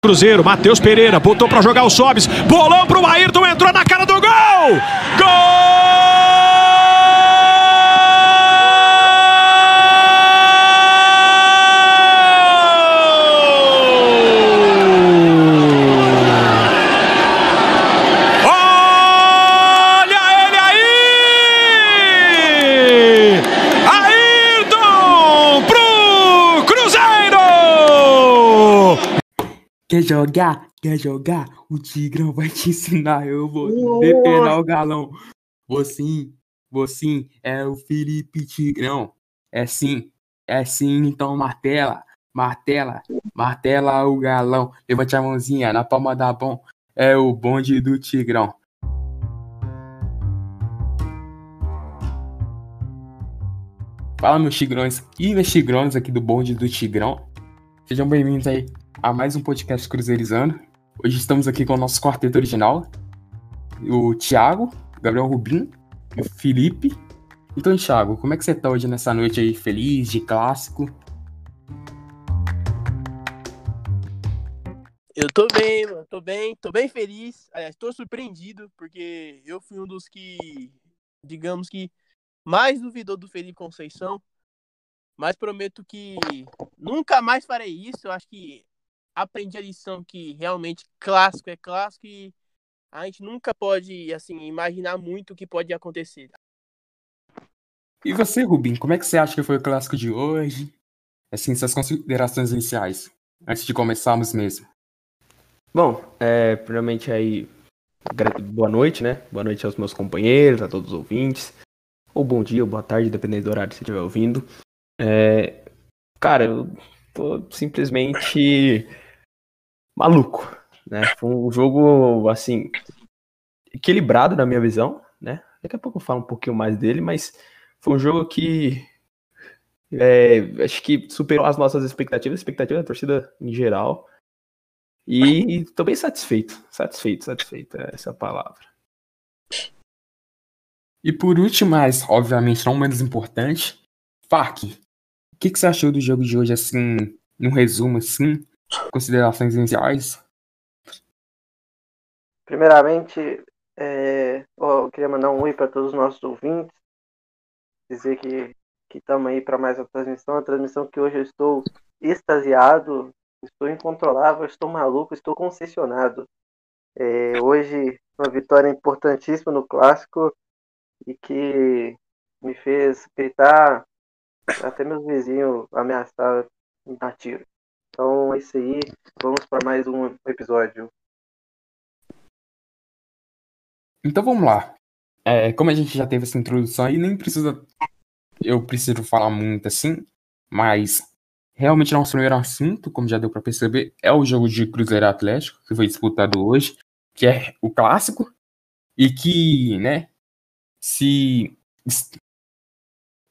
Cruzeiro, Matheus Pereira, botou para jogar o Sobes, bolão pro Ayrton, entrou na cara do gol! Gol! Quer jogar? Quer jogar? O Tigrão vai te ensinar. Eu vou depenar o galão. Vou sim, vou sim. É o Felipe Tigrão. É sim, é sim. Então martela, martela, martela o galão. Levante a mãozinha na palma da mão. É o bonde do Tigrão. Fala, meus tigrões e meus tigrões aqui do bonde do Tigrão. Sejam bem-vindos aí a mais um podcast Cruzeirizando. Hoje estamos aqui com o nosso quarteto original, o Thiago, Gabriel Rubim o Felipe. Então, Thiago, como é que você tá hoje nessa noite aí, feliz, de clássico? Eu tô bem, mano. Tô bem, tô bem feliz. Aliás, tô surpreendido, porque eu fui um dos que, digamos que, mais duvidou do Felipe Conceição. Mas prometo que nunca mais farei isso. Eu acho que aprendi a lição que realmente clássico é clássico e a gente nunca pode, assim, imaginar muito o que pode acontecer. E você, Rubim, como é que você acha que foi o clássico de hoje? Assim, suas considerações iniciais, antes de começarmos mesmo. Bom, é, primeiramente aí, boa noite, né? Boa noite aos meus companheiros, a todos os ouvintes. Ou bom dia, ou boa tarde, dependendo do horário que você estiver ouvindo. É, cara, eu tô simplesmente maluco, né? Foi um jogo, assim, equilibrado na minha visão, né? Daqui a pouco eu falo um pouquinho mais dele, mas foi um jogo que é, acho que superou as nossas expectativas, expectativas da torcida em geral. E tô bem satisfeito, satisfeito, satisfeito, é essa palavra. E por último, mas obviamente não menos importante, Fark, o que, que você achou do jogo de hoje, assim, num resumo, assim, considerações iniciais? Primeiramente, é, eu queria mandar um oi para todos os nossos ouvintes, dizer que estamos aí para mais uma transmissão, uma transmissão que hoje eu estou extasiado, estou incontrolável, estou maluco, estou concessionado. É, hoje uma vitória importantíssima no clássico e que me fez gritar até meus vizinhos ameaçar me dar tiro. Então é isso aí, vamos para mais um episódio. Então vamos lá. É, como a gente já teve essa introdução aí, nem precisa. Eu preciso falar muito assim, mas realmente nosso primeiro assunto, como já deu pra perceber, é o jogo de Cruzeiro Atlético, que foi disputado hoje, que é o clássico, e que, né, se.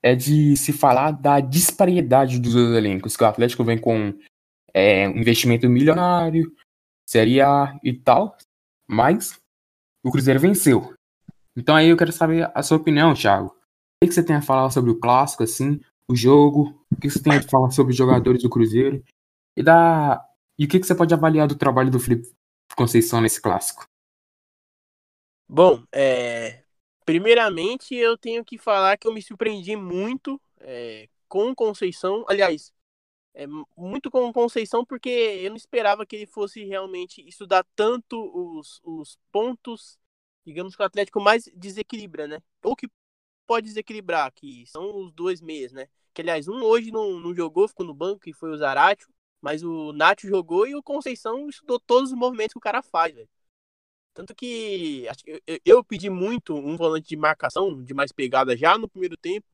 É de se falar da disparidade dos dois elencos, que o Atlético vem com é, um investimento milionário, Série A e tal, mas o Cruzeiro venceu. Então aí eu quero saber a sua opinião, Thiago. O que você tem a falar sobre o clássico, assim, o jogo? O que você tem a falar sobre os jogadores do Cruzeiro? E da e o que você pode avaliar do trabalho do Felipe Conceição nesse clássico? Bom, é, primeiramente eu tenho que falar que eu me surpreendi muito é, com o Conceição. Aliás, é, muito com Conceição porque eu não esperava que ele fosse realmente estudar tanto os, os pontos, digamos que o Atlético mais desequilibra, né? Ou que pode desequilibrar, que são os dois meias, né? Que aliás, um hoje não, não jogou, ficou no banco, que foi o Zaratio, mas o Nacho jogou e o Conceição estudou todos os movimentos que o cara faz, velho. Tanto que eu, eu pedi muito um volante de marcação, de mais pegada já no primeiro tempo,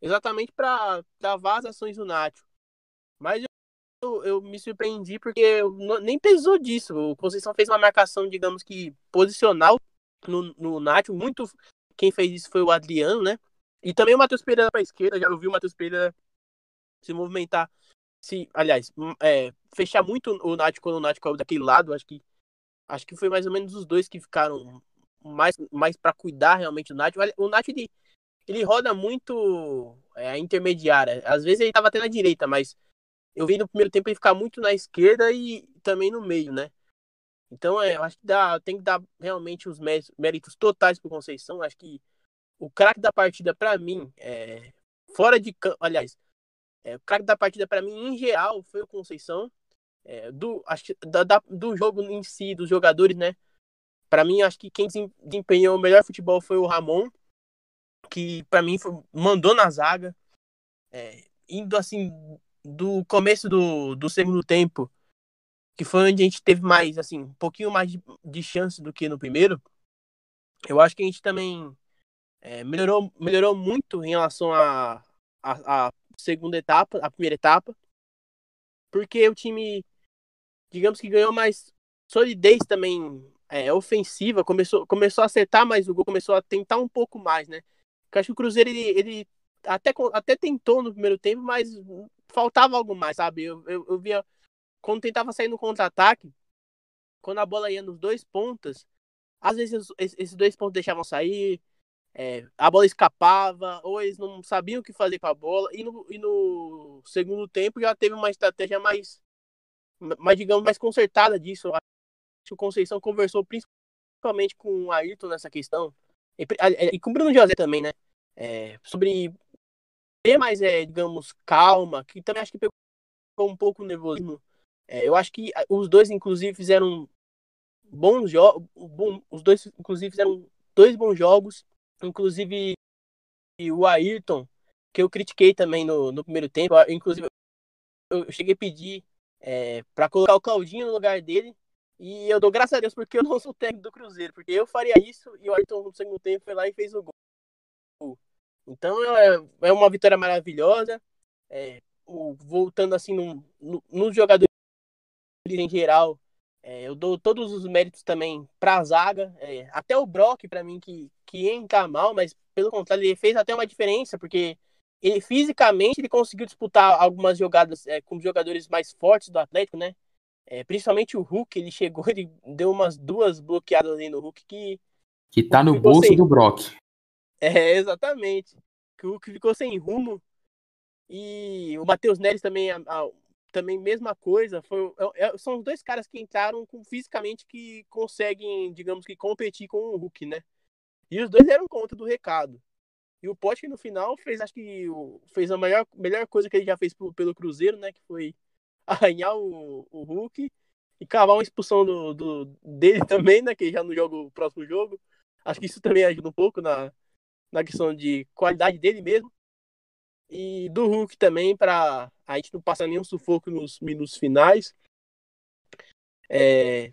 exatamente para travar as ações do Nacho. Mas eu, eu me surpreendi porque nem pesou disso. O Conceição fez uma marcação, digamos que posicional no, no Nacho. Muito quem fez isso foi o Adriano, né? E também o Matheus Pereira para a esquerda. Já ouvi o Matheus Pereira se movimentar, se, aliás, é, fechar muito o Nacho quando o Nacho caiu daquele lado. Acho que acho que foi mais ou menos os dois que ficaram mais, mais para cuidar realmente do Nacho. O Nacho ele, ele roda muito é, a intermediária. Às vezes ele tava até na direita, mas eu vi no primeiro tempo ele ficar muito na esquerda e também no meio, né? Então, é, eu acho que dá, tem que dar realmente os méritos, totais pro Conceição. Acho que o craque da partida, para mim, é, fora de campo, aliás, é, o craque da partida, para mim, em geral, foi o Conceição. É, do, acho, da, da, do jogo em si, dos jogadores, né? Para mim, acho que quem desempenhou o melhor futebol foi o Ramon, que para mim foi, mandou na zaga, é, indo assim do começo do, do segundo tempo, que foi onde a gente teve mais, assim, um pouquinho mais de, de chance do que no primeiro. Eu acho que a gente também é, melhorou, melhorou muito em relação à a, a, a, segunda etapa, a primeira etapa, porque o time, digamos que ganhou mais solidez também é, ofensiva, começou, começou a acertar mais o gol, começou a tentar um pouco mais, né? Eu acho que o Cruzeiro, ele, ele até, até tentou no primeiro tempo, mas faltava algo mais, sabe? Eu, eu, eu via, quando tentava sair no contra-ataque, quando a bola ia nos dois pontas, às vezes esses dois pontos deixavam sair, é, a bola escapava, ou eles não sabiam o que fazer com a bola, e no, e no segundo tempo já teve uma estratégia mais, mais digamos, mais consertada disso que o Conceição conversou principalmente com o Ayrton nessa questão, e, e com o Bruno José também, né? É, sobre ter mais, é, digamos, calma, que também acho que pegou um pouco o nervosismo. É, eu acho que os dois, inclusive, fizeram bons jogos. Os dois, inclusive, fizeram dois bons jogos. Inclusive, o Ayrton, que eu critiquei também no, no primeiro tempo. Inclusive, eu cheguei a pedir é, para colocar o Claudinho no lugar dele. E eu dou graças a Deus porque eu não sou técnico do Cruzeiro, porque eu faria isso e o Ayrton no segundo tempo foi lá e fez o gol. Então é, é uma vitória maravilhosa. É, o, voltando assim no, no, nos jogadores em geral, é, eu dou todos os méritos também para a zaga. É, até o Brock, para mim, que, que entra mal, mas pelo contrário, ele fez até uma diferença, porque ele fisicamente ele conseguiu disputar algumas jogadas é, com jogadores mais fortes do Atlético, né? É, principalmente o Hulk, ele chegou, ele deu umas duas bloqueadas ali no Hulk que. Que tá no bolso sem... do Brock. É, exatamente. Que o Hulk ficou sem rumo. E o Matheus Neres também, a, a, também mesma coisa. Foi, é, é, são os dois caras que entraram com, fisicamente que conseguem, digamos que, competir com o Hulk, né? E os dois deram conta do recado. E o Pote no final fez, acho que fez a maior, melhor coisa que ele já fez pelo Cruzeiro, né? Que foi arranhar o, o Hulk e cavar uma expulsão do, do, dele também, né? Que já não joga o próximo jogo. Acho que isso também ajuda um pouco na, na questão de qualidade dele mesmo. E do Hulk também, para a gente não passar nenhum sufoco nos minutos finais. É,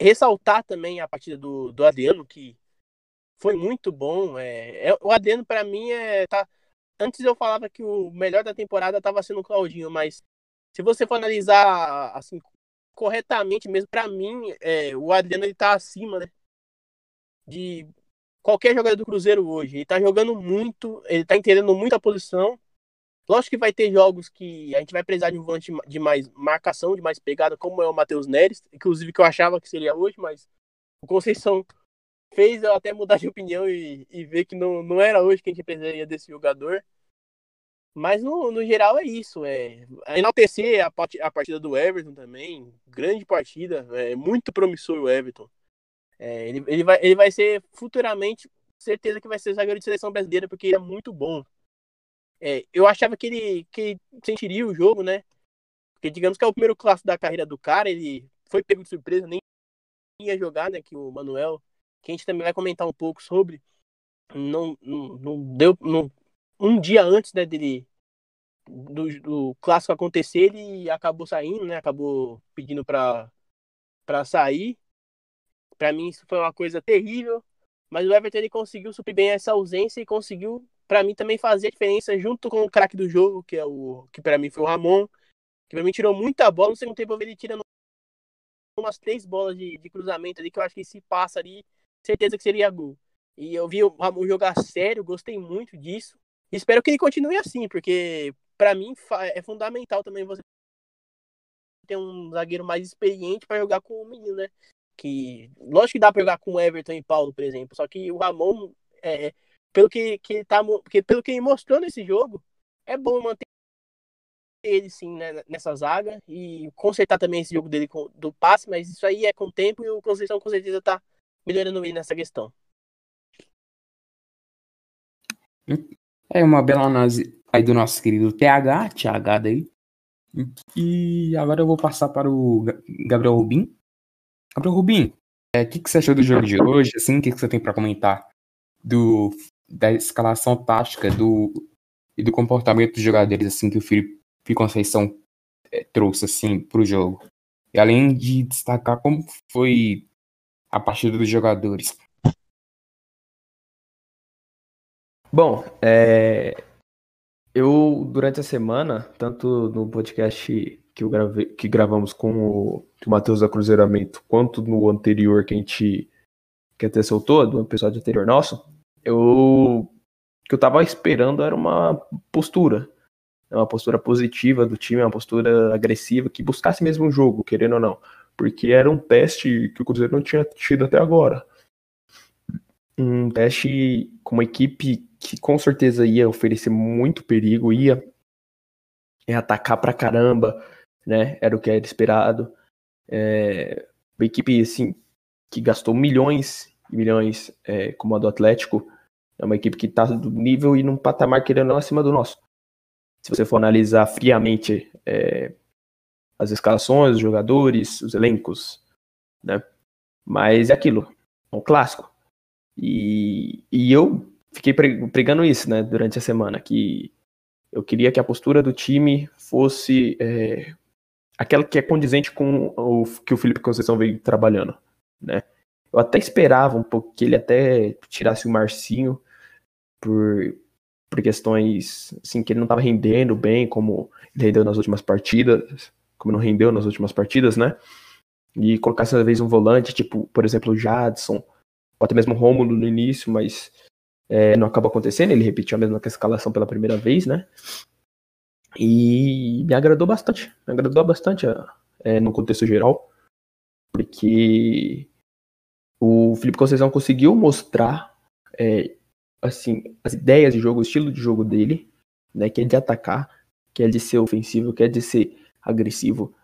ressaltar também a partida do, do Adriano, que foi muito bom. É, é o Adriano, para mim, é. Tá, antes eu falava que o melhor da temporada estava sendo o Claudinho, mas se você for analisar assim corretamente mesmo, para mim, é, o Adriano ele tá acima, né? De qualquer jogador do Cruzeiro hoje. Ele tá jogando muito, ele tá entendendo muito a posição. Lógico que vai ter jogos que a gente vai precisar de um volante de mais marcação, de mais pegada, como é o Matheus Neres, inclusive que eu achava que seria hoje, mas o Conceição fez eu até mudar de opinião e, e ver que não, não era hoje que a gente precisaria desse jogador. Mas no, no geral é isso. É, é enaltecer a, a partida do Everton também. Grande partida. É muito promissor o Everton. É, ele, ele, vai, ele vai ser futuramente, certeza que vai ser zagueiro de seleção brasileira, porque ele é muito bom. É, eu achava que ele, que ele sentiria o jogo, né? Porque digamos que é o primeiro clássico da carreira do cara, ele foi pego de surpresa, nem ia jogar, né? Que o Manuel, que a gente também vai comentar um pouco sobre, não, não, não deu, não um dia antes né, dele do, do clássico acontecer, ele acabou saindo, né? Acabou pedindo para sair. Para mim isso foi uma coisa terrível, mas o Everton ele conseguiu suprir bem essa ausência e conseguiu para mim também fazer a diferença junto com o craque do jogo, que é o que para mim foi o Ramon, que para mim tirou muita bola, no segundo tempo ele tirando umas três bolas de, de cruzamento ali que eu acho que se passa ali, certeza que seria gol. E eu vi o Ramon jogar sério, gostei muito disso. Espero que ele continue assim, porque para mim é fundamental também você ter um zagueiro mais experiente para jogar com o menino, né? Que lógico que dá para jogar com o Everton e Paulo, por exemplo, só que o Ramon é, pelo que, que tá, que pelo que ele mostrou nesse jogo, é bom manter ele sim né, nessa zaga e consertar também esse jogo dele com, do passe, mas isso aí é com o tempo e o Conceição com certeza tá melhorando ele nessa questão. É uma bela análise aí do nosso querido TH, TH daí. E agora eu vou passar para o Gabriel Rubim. Gabriel Rubim, o é, que, que você achou do jogo de hoje? Assim, o que, que você tem para comentar do, da escalação tática do, e do comportamento dos jogadores assim que o Felipe Conceição é, trouxe assim para o jogo? E além de destacar como foi a partida dos jogadores. Bom, é, eu, durante a semana, tanto no podcast que, eu gravei, que gravamos com o, o Matheus da Cruzeiramento, quanto no anterior que a gente que até soltou, do episódio anterior nosso, eu que eu tava esperando era uma postura. Uma postura positiva do time, uma postura agressiva, que buscasse mesmo o jogo, querendo ou não. Porque era um teste que o Cruzeiro não tinha tido até agora. Um teste com uma equipe que com certeza ia oferecer muito perigo, ia atacar pra caramba, né? Era o que era esperado. É, uma equipe assim que gastou milhões e milhões, é, como a do Atlético, é uma equipe que está do nível e num patamar querendo acima do nosso. Se você for analisar friamente é, as escalações, os jogadores, os elencos, né? Mas é aquilo, é um clássico. E, e eu fiquei pregando isso, né, durante a semana, que eu queria que a postura do time fosse é, aquela que é condizente com o que o Felipe Conceição veio trabalhando, né. Eu até esperava um pouco que ele até tirasse o Marcinho por, por questões assim que ele não estava rendendo bem como ele rendeu nas últimas partidas, como não rendeu nas últimas partidas, né? E colocasse às vezes um volante, tipo, por exemplo, o Jadson, ou até mesmo o Rômulo no início, mas é, não acabou acontecendo, ele repetiu a mesma escalação pela primeira vez, né? E me agradou bastante, me agradou bastante é, no contexto geral, porque o Felipe Conceição conseguiu mostrar é, assim as ideias de jogo, o estilo de jogo dele, né? Que é de atacar, que é de ser ofensivo, que é de ser agressivo,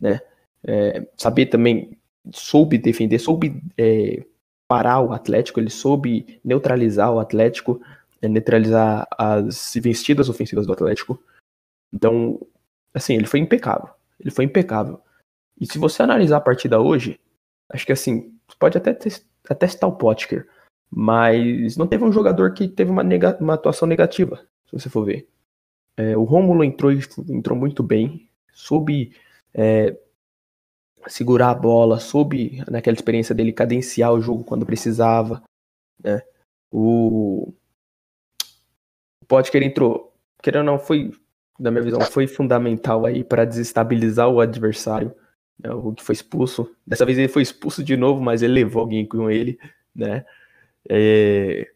né? É, saber também soube defender, soube é, parar o Atlético, ele soube neutralizar o Atlético, é, neutralizar as investidas ofensivas do Atlético. Então, assim, ele foi impecável. Ele foi impecável. E se você analisar a partida hoje, acho que assim, pode até, até testar o Potker, mas não teve um jogador que teve uma, nega, uma atuação negativa, se você for ver. É, o Rômulo entrou, entrou muito bem, soube é, segurar a bola, soube, naquela experiência dele, cadenciar o jogo quando precisava. Né? O, o Potker entrou, querendo ou não, foi, na minha visão, foi fundamental aí para desestabilizar o adversário. Né? O que foi expulso. Dessa vez ele foi expulso de novo, mas ele levou alguém com ele. Né? É...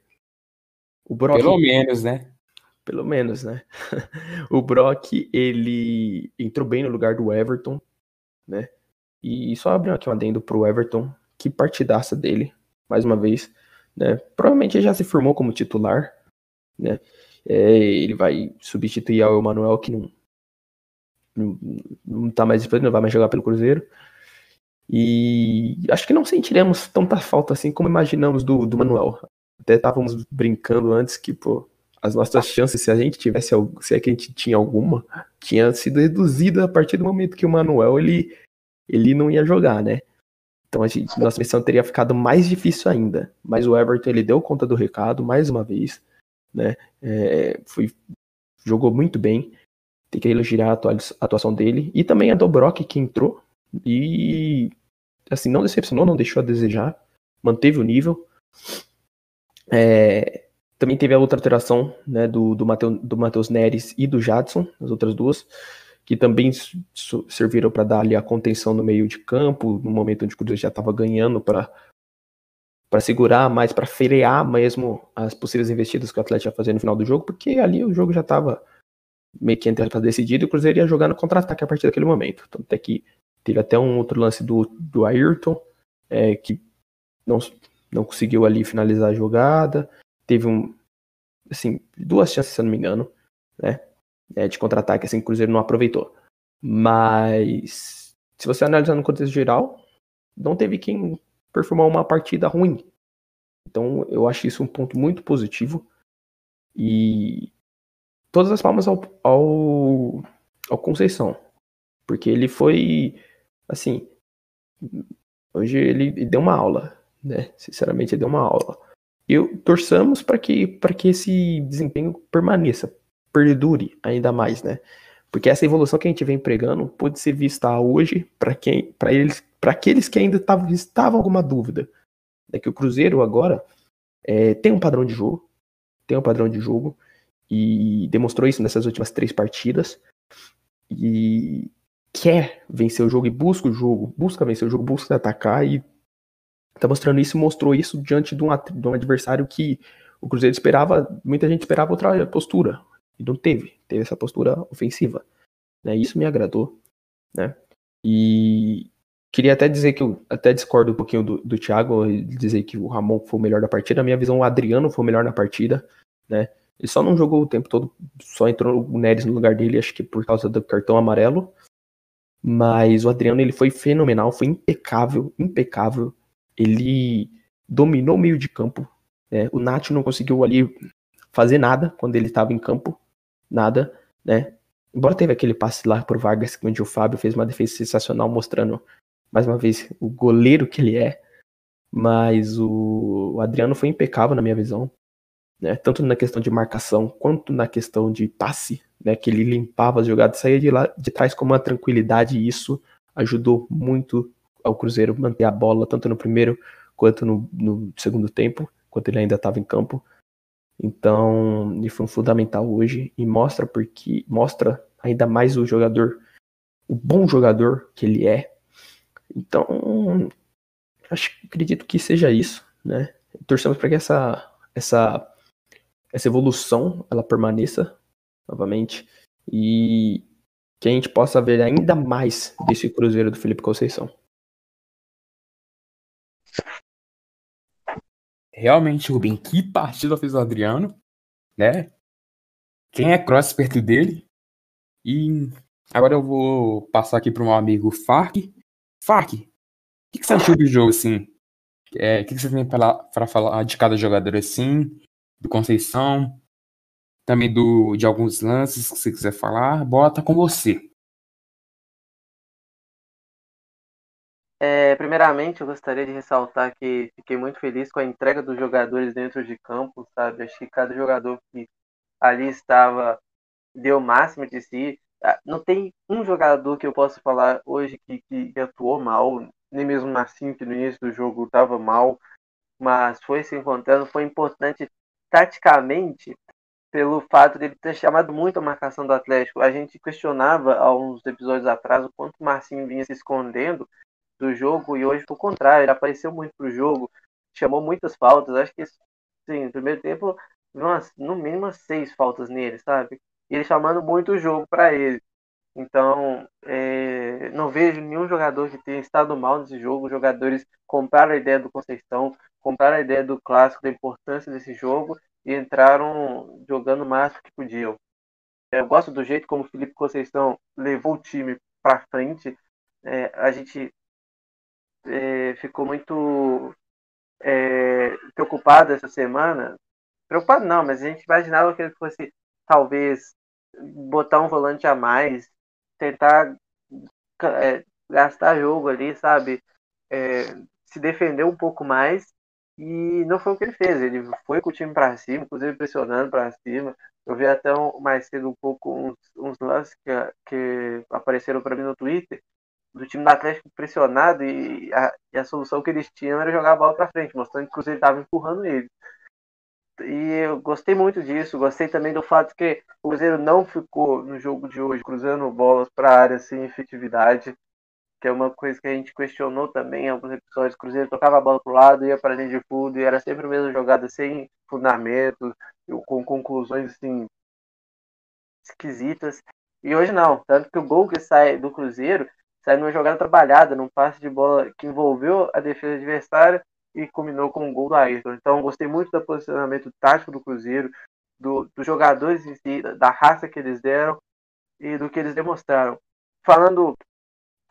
O Brock, Pelo menos, né? Pelo menos, né? o Brock, ele entrou bem no lugar do Everton, né? E só abriu aqui um adendo pro Everton, que partidaça dele, mais uma vez, né? Provavelmente ele já se formou como titular, né? É, ele vai substituir o Emanuel, que não, não, não tá mais disponível, não vai mais jogar pelo Cruzeiro. E acho que não sentiremos tanta falta assim como imaginamos do, do Manuel. Até estávamos brincando antes que, pô, as nossas chances, se a gente tivesse, se é que a gente tinha alguma, tinha sido reduzida a partir do momento que o Manuel ele ele não ia jogar, né? Então a gente, nossa missão teria ficado mais difícil ainda. Mas o Everton ele deu conta do recado mais uma vez, né? É, foi, jogou muito bem. Tem que elogiar a atuação dele. E também a Dobrock que entrou e assim não decepcionou, não deixou a desejar, manteve o nível. É, também teve a outra alteração né, do, do, Mateu, do Matheus Neres e do Jadson, as outras duas que também serviram para dar ali a contenção no meio de campo, no momento onde o Cruzeiro já estava ganhando para para segurar mais, para frear mesmo as possíveis investidas que o Atlético ia fazer no final do jogo, porque ali o jogo já estava meio que entre decidido e o Cruzeiro ia jogar no contra-ataque a partir daquele momento. Tanto é que teve até um outro lance do, do Ayrton, é, que não, não conseguiu ali finalizar a jogada. Teve um, assim, duas chances, se eu não me engano, né? né, de contra-ataque, assim, que o Cruzeiro não aproveitou. Mas, se você analisar no contexto geral, não teve quem performar uma partida ruim. Então, eu acho isso um ponto muito positivo. E todas as palmas ao, ao, ao Conceição. Porque ele foi, assim, hoje ele deu uma aula, né? Sinceramente, ele deu uma aula. E torçamos para que, que esse desempenho permaneça, perdure ainda mais, né? Porque essa evolução que a gente vem pregando pode ser vista hoje para quem, para eles, para aqueles que ainda tavam, estavam alguma dúvida. É que o Cruzeiro agora é, tem um padrão de jogo, tem um padrão de jogo e demonstrou isso nessas últimas três partidas e quer vencer o jogo e busca o jogo, busca vencer o jogo, busca atacar e tá mostrando isso, mostrou isso diante de um, de um adversário que o Cruzeiro esperava, muita gente esperava outra postura, e não teve, teve essa postura ofensiva. Né? Isso me agradou, né? E queria até dizer que eu até discordo um pouquinho do, do Thiago, dizer que o Ramon foi o melhor da partida. Na minha visão, o Adriano foi o melhor na partida, né? Ele só não jogou o tempo todo, só entrou o Neres no lugar dele, acho que por causa do cartão amarelo. Mas o Adriano ele foi fenomenal, foi impecável, impecável. Ele dominou o meio de campo. Né? O Nath não conseguiu ali fazer nada quando ele estava em campo, nada, né? Embora teve aquele passe lá pro Vargas, onde o Fábio fez uma defesa sensacional, mostrando mais uma vez o goleiro que ele é. Mas o, o Adriano foi impecável na minha visão, né? Tanto na questão de marcação quanto na questão de passe, né? Que ele limpava as jogadas, saía de lá de trás com uma tranquilidade e isso ajudou muito ao Cruzeiro manter a bola tanto no primeiro quanto no, no segundo tempo, quando ele ainda estava em campo. Então, ele foi um fundamental hoje e mostra porque mostra ainda mais o jogador, o bom jogador que ele é. Então, acho, acredito que seja isso, né? Torcemos para que essa essa essa evolução ela permaneça novamente e que a gente possa ver ainda mais desse Cruzeiro do Felipe Conceição. Realmente, Rubem, que partida fez o Adriano, né? Quem é cross perto dele? E agora eu vou passar aqui para o meu amigo Fark. Fark, o que, que, você achou do jogo, assim? É, o que, que, você tem para falar de cada jogador, assim? Do Conceição? Também do, de alguns lances que você quiser falar? Bota com você. É, primeiramente, eu gostaria de ressaltar que fiquei muito feliz com a entrega dos jogadores dentro de campo, sabe? Acho que cada jogador que ali estava deu o máximo de si. Ah, não tem um jogador que eu possa falar hoje que, que, que atuou mal, nem mesmo Marcinho, que no início do jogo estava mal, mas foi se encontrando. Foi importante taticamente pelo fato de ele ter chamado muito a marcação do Atlético. A gente questionava há uns episódios atrás o quanto o Marcinho vinha se escondendo do jogo e hoje foi o contrário, ele apareceu muito pro jogo, chamou muitas faltas, acho que sim, no primeiro tempo, umas, no mínimo seis faltas nele, sabe? E ele chamando muito o jogo para ele. Então, é, não vejo nenhum jogador que tenha estado mal nesse jogo. Os jogadores compraram a ideia do Conceição, compraram a ideia do clássico, da importância desse jogo e entraram jogando o máximo que podiam. Eu gosto do jeito como o Felipe Conceição levou o time para frente. É, a gente é, ficou muito é, preocupado essa semana. Preocupado não, mas a gente imaginava que ele fosse talvez botar um volante a mais, tentar é, gastar jogo ali, sabe? É, se defender um pouco mais. E não foi o que ele fez. Ele foi com o time para cima, inclusive pressionando para cima. Eu vi até um, mais cedo um pouco uns, uns lances que, que apareceram para mim no Twitter do time do Atlético pressionado e a, e a solução que eles tinham era jogar a bola para frente, mostrando que o Cruzeiro estava empurrando ele. E eu gostei muito disso, gostei também do fato que o Cruzeiro não ficou no jogo de hoje cruzando bolas para a área sem efetividade, que é uma coisa que a gente questionou também em alguns episódios. O Cruzeiro tocava a bola para o lado, ia para a linha de fundo e era sempre a mesma jogada sem fundamento, com conclusões assim, esquisitas. E hoje não, tanto que o gol que sai do Cruzeiro sai numa jogada trabalhada, num passe de bola que envolveu a defesa adversária e combinou com o gol do Ayrton. Então, gostei muito do posicionamento tático do Cruzeiro, do, dos jogadores em si, da raça que eles deram e do que eles demonstraram. Falando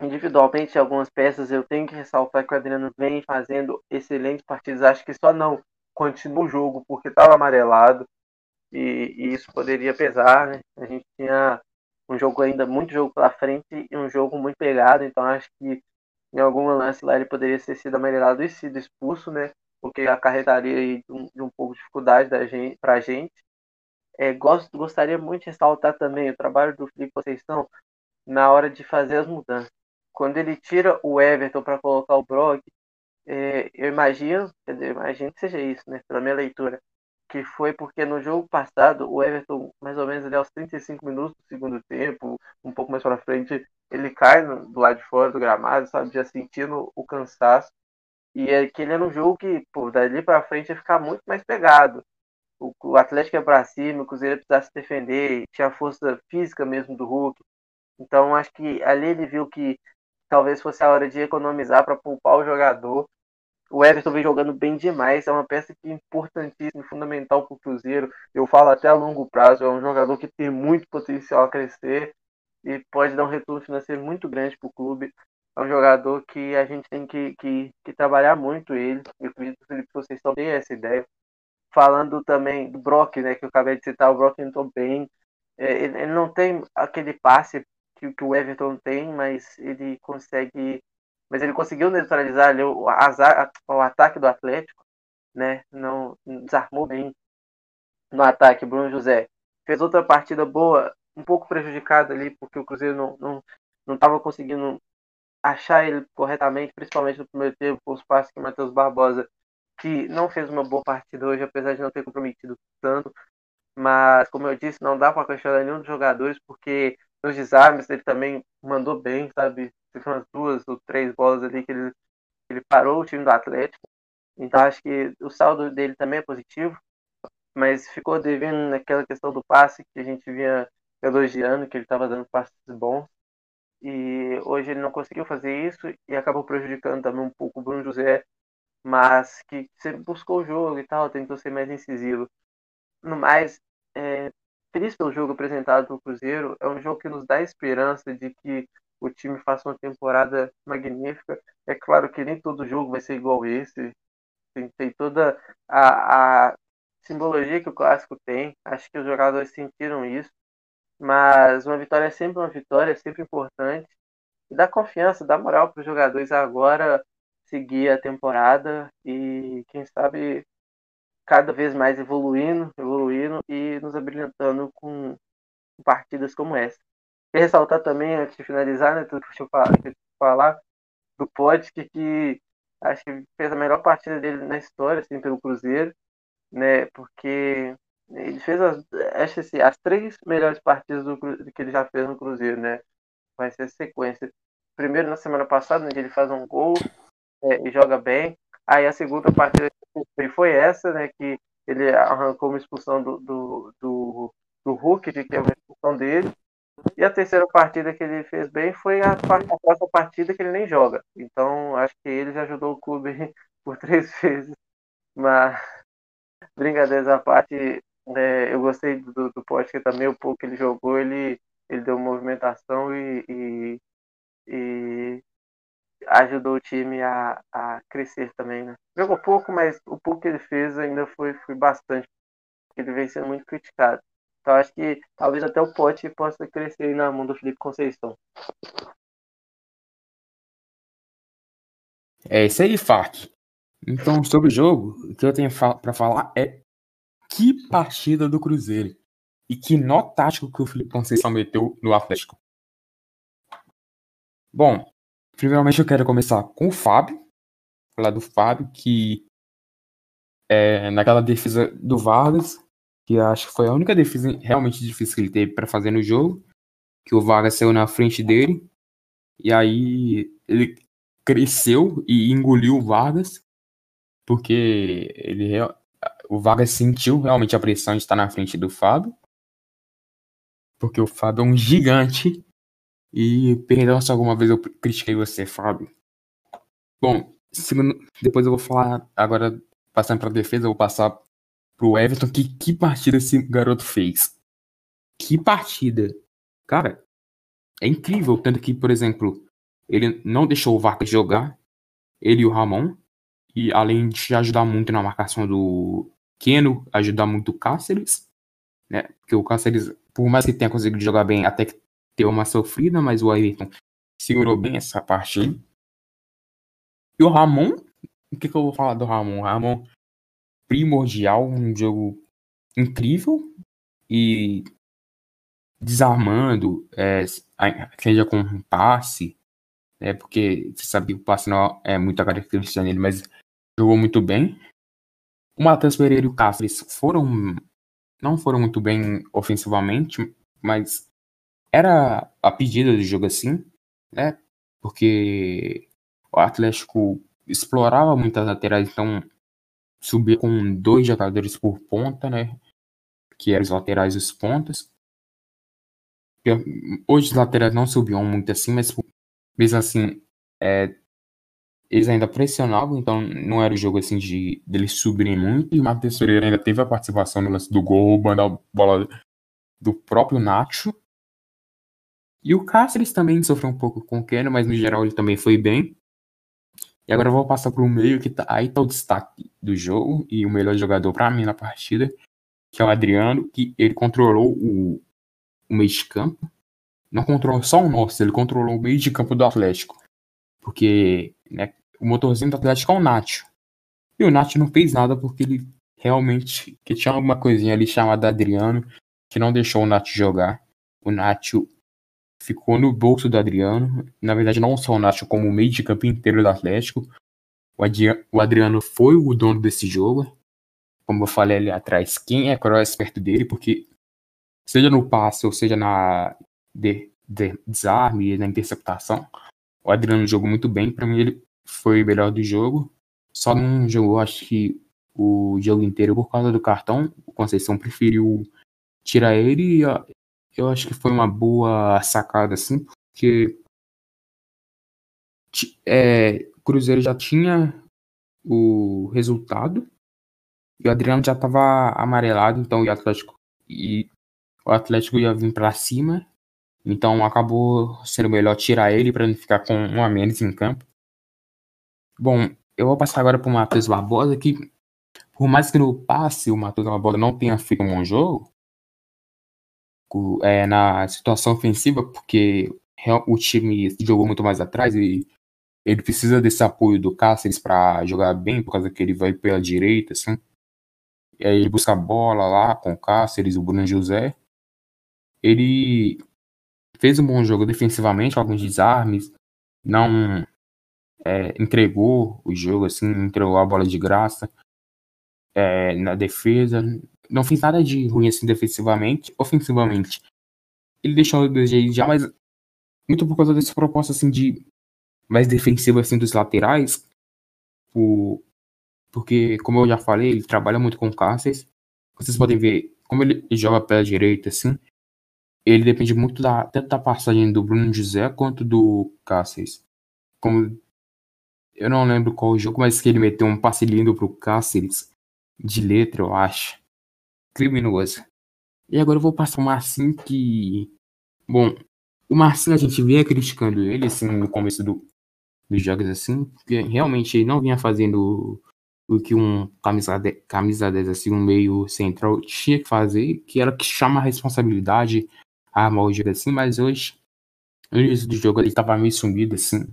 individualmente algumas peças, eu tenho que ressaltar que o Adriano vem fazendo excelentes partidas. Acho que só não continua o jogo porque estava amarelado e, e, isso poderia pesar, né? A gente tinha um jogo ainda, muito jogo pela frente e um jogo muito pegado, então acho que em algum lance lá ele poderia ter sido amarelado e sido expulso, né? Porque acarretaria de um, de um pouco de dificuldade da gente, pra gente. É, gosto, gostaria muito de ressaltar também o trabalho do Felipe Conceição na hora de fazer as mudanças. Quando ele tira o Everton para colocar o Brog, é, eu imagino, quer dizer, imagino que seja isso, né? Pela minha leitura, que foi porque no jogo passado o Everton, mais ou menos ali aos 35 minutos do segundo tempo, um pouco mais para frente, ele cai no, do lado de fora do gramado, sabe, já sentindo o cansaço. E é que ele era um jogo que, pô, dali para frente ia ficar muito mais pegado. O, o Atlético ia para cima, o Cruzeiro precisava se defender, tinha a força física mesmo do Hulk. Então acho que ali ele viu que talvez fosse a hora de economizar para poupar o jogador o Everton vem jogando bem demais, é uma peça que é importantíssima, fundamental para o Cruzeiro. Eu falo até a longo prazo, é um jogador que tem muito potencial a crescer e pode dar um retorno financeiro muito grande para o clube. É um jogador que a gente tem que, que, que trabalhar muito ele. Eu acredito que vocês estão têm essa ideia. Falando também do Brock, né, que eu acabei de citar, o Brock entrou bem. É, ele, ele não tem aquele passe que, que o Everton tem, mas ele consegue mas ele conseguiu neutralizar ali o, azar, o ataque do Atlético, né? Não desarmou bem no ataque. Bruno José fez outra partida boa, um pouco prejudicado ali porque o Cruzeiro não não não estava conseguindo achar ele corretamente, principalmente no primeiro tempo, com os passes que o Matheus Barbosa, que não fez uma boa partida hoje, apesar de não ter comprometido tanto. Mas, como eu disse, não dá para questionar nenhum dos jogadores, porque nos desarmes ele também mandou bem, sabe? teve umas duas ou três bolas ali que ele, ele parou o time do Atlético. Então acho que o saldo dele também é positivo, mas ficou devendo naquela questão do passe que a gente vinha elogiando, que ele estava dando passes bons. E hoje ele não conseguiu fazer isso e acabou prejudicando também um pouco o Bruno José, mas que sempre buscou o jogo e tal, tentou ser mais incisivo. No mais, é, feliz pelo jogo apresentado pelo Cruzeiro, é um jogo que nos dá esperança de que o time faça uma temporada magnífica. É claro que nem todo jogo vai ser igual esse. Tem, tem toda a, a simbologia que o clássico tem. Acho que os jogadores sentiram isso. Mas uma vitória é sempre uma vitória, é sempre importante. E dá confiança, dá moral para os jogadores agora seguir a temporada e, quem sabe, cada vez mais evoluindo, evoluindo e nos abrilhantando com partidas como essa. Queria ressaltar também, antes de finalizar, né, tudo que eu falar, falar do Pote, que, que acho que fez a melhor partida dele na história, assim, pelo Cruzeiro, né, porque ele fez as, assim, as três melhores partidas do, que ele já fez no Cruzeiro, né, vai ser sequência. Primeiro, na semana passada, né, ele faz um gol é, e joga bem, aí a segunda partida foi essa, né, que ele arrancou uma expulsão do, do, do, do Hulk, que é uma expulsão dele, e a terceira partida que ele fez bem foi a, a quarta partida que ele nem joga. Então, acho que ele já ajudou o clube por três vezes. Mas, brincadeiras à parte, é, eu gostei do, do Pote, também o pouco que ele jogou, ele, ele deu movimentação e, e, e ajudou o time a, a crescer também, né? Jogou pouco, mas o pouco que ele fez ainda foi, foi bastante. Ele vem sendo muito criticado. Então acho que talvez até o Pote possa crescer na mão do Felipe Conceição. É isso aí, Fak. Então, sobre o jogo, o que eu tenho para falar é que partida do Cruzeiro. E que nó tático que o Felipe Conceição meteu no Atlético. Bom, primeiramente eu quero começar com o Fábio. Falar do Fábio, que é, naquela defesa do Vargas, que acho que foi a única defesa realmente difícil que ele teve para fazer no jogo, que o Vargas saiu na frente dele, e aí ele cresceu e engoliu o Vargas, porque ele o Vargas sentiu realmente a pressão de estar na frente do Fábio, porque o Fábio é um gigante, e perdão se alguma vez eu critiquei você, Fábio. Bom, segundo, depois eu vou falar agora, passando para defesa, eu vou passar pro Everton que que partida esse garoto fez. Que partida. cara, é incrível. Tanto que, por exemplo, ele não deixou o Vargas jogar, ele e o Ramon, e além de ajudar muito na marcação do Keno, ajudar muito o Cáceres, né? Porque o Cáceres, por mais que tenha conseguido jogar bem, até que uma sofrida, mas o Ayrton segurou bem essa parte aí. E o Ramon, o que, que eu vou falar do Ramon? Ramon, primordial, um jogo incrível e desarmando, é, seja com um passe, né, porque você sabe que o passe não é muita característica nele, mas jogou muito bem. O Matheus Pereira e o Cáceres foram não foram muito bem ofensivamente, mas era a pedida do jogo assim, né? Porque o Atlético explorava muitas laterais, então subia com dois jogadores por ponta, né? Que eram os laterais e os pontas. Hoje os laterais não subiam muito assim, mas mesmo assim, é, eles ainda pressionavam, então não era o jogo assim de deles subirem muito. E o Matheus Pereira ainda teve a participação no lance do gol, roubando a bola do próprio Nacho. E o Cáceres também sofreu um pouco com o Keno, mas no geral ele também foi bem. E agora eu vou passar para o meio, que tá, aí tá o destaque do jogo e o melhor jogador para mim na partida, que é o Adriano, que ele controlou o, o meio de campo. Não controlou só o nosso, ele controlou o meio de campo do Atlético. Porque né, o motorzinho do Atlético é o Nacho. E o Nacho não fez nada porque ele realmente que tinha alguma coisinha ali chamada Adriano que não deixou o Nacho jogar. O Nacho ficou no bolso do Adriano. Na verdade, não só o Nacho, como o meio de campo inteiro do Atlético. O Adriano foi o dono desse jogo. Como eu falei ali atrás, quem é cross perto dele, porque seja no passe ou seja na de, de desarme, na interceptação, o Adriano jogou muito bem. Para mim, ele foi o melhor do jogo. Só não jogou, acho que, o jogo inteiro por causa do cartão. O Conceição preferiu tirar ele. E eu acho que foi uma boa sacada, assim, porque é, Cruzeiro já tinha o resultado e o Adriano já estava amarelado, então o Atlético e o Atlético ia vir para cima então acabou sendo melhor tirar ele para não ficar com um a menos em campo. Bom, eu vou passar agora para o Matheus Barbosa, que por mais que no passe o Matheus Barbosa não tenha feito um bom jogo, é, na situação ofensiva, porque o time jogou muito mais atrás e ele precisa desse apoio do Cáceres para jogar bem, por causa que ele vai pela direita, assim. E aí ele busca a bola lá com o Cáceres, o Bruno José. Ele fez um bom jogo defensivamente, alguns desarmes, não é, entregou o jogo, assim, entregou a bola de graça é, na defesa, não fez nada de ruim assim defensivamente, ofensivamente. Ele deixou o já, mas muito por causa dessa proposta assim de mais defensiva assim dos laterais, por, porque como eu já falei, ele trabalha muito com Cáceres. Vocês podem ver como ele joga pela direita assim, ele depende muito da, tanto da passagem do Bruno José quanto do Cáceres. Como eu não lembro qual jogo, mas que ele meteu um passe lindo pro Cáceres de letra, eu acho. Criminoso. E agora eu vou passar o Marcinho que. Bom, o Marcinho a gente vinha criticando ele assim, no começo do, dos jogos assim, porque realmente ele não vinha fazendo o que um camisa, de, camisa 10, assim, um meio central tinha que fazer, que era que chama a responsabilidade, arma o jogo assim, mas hoje, no início do jogo ele tava meio sumido, assim.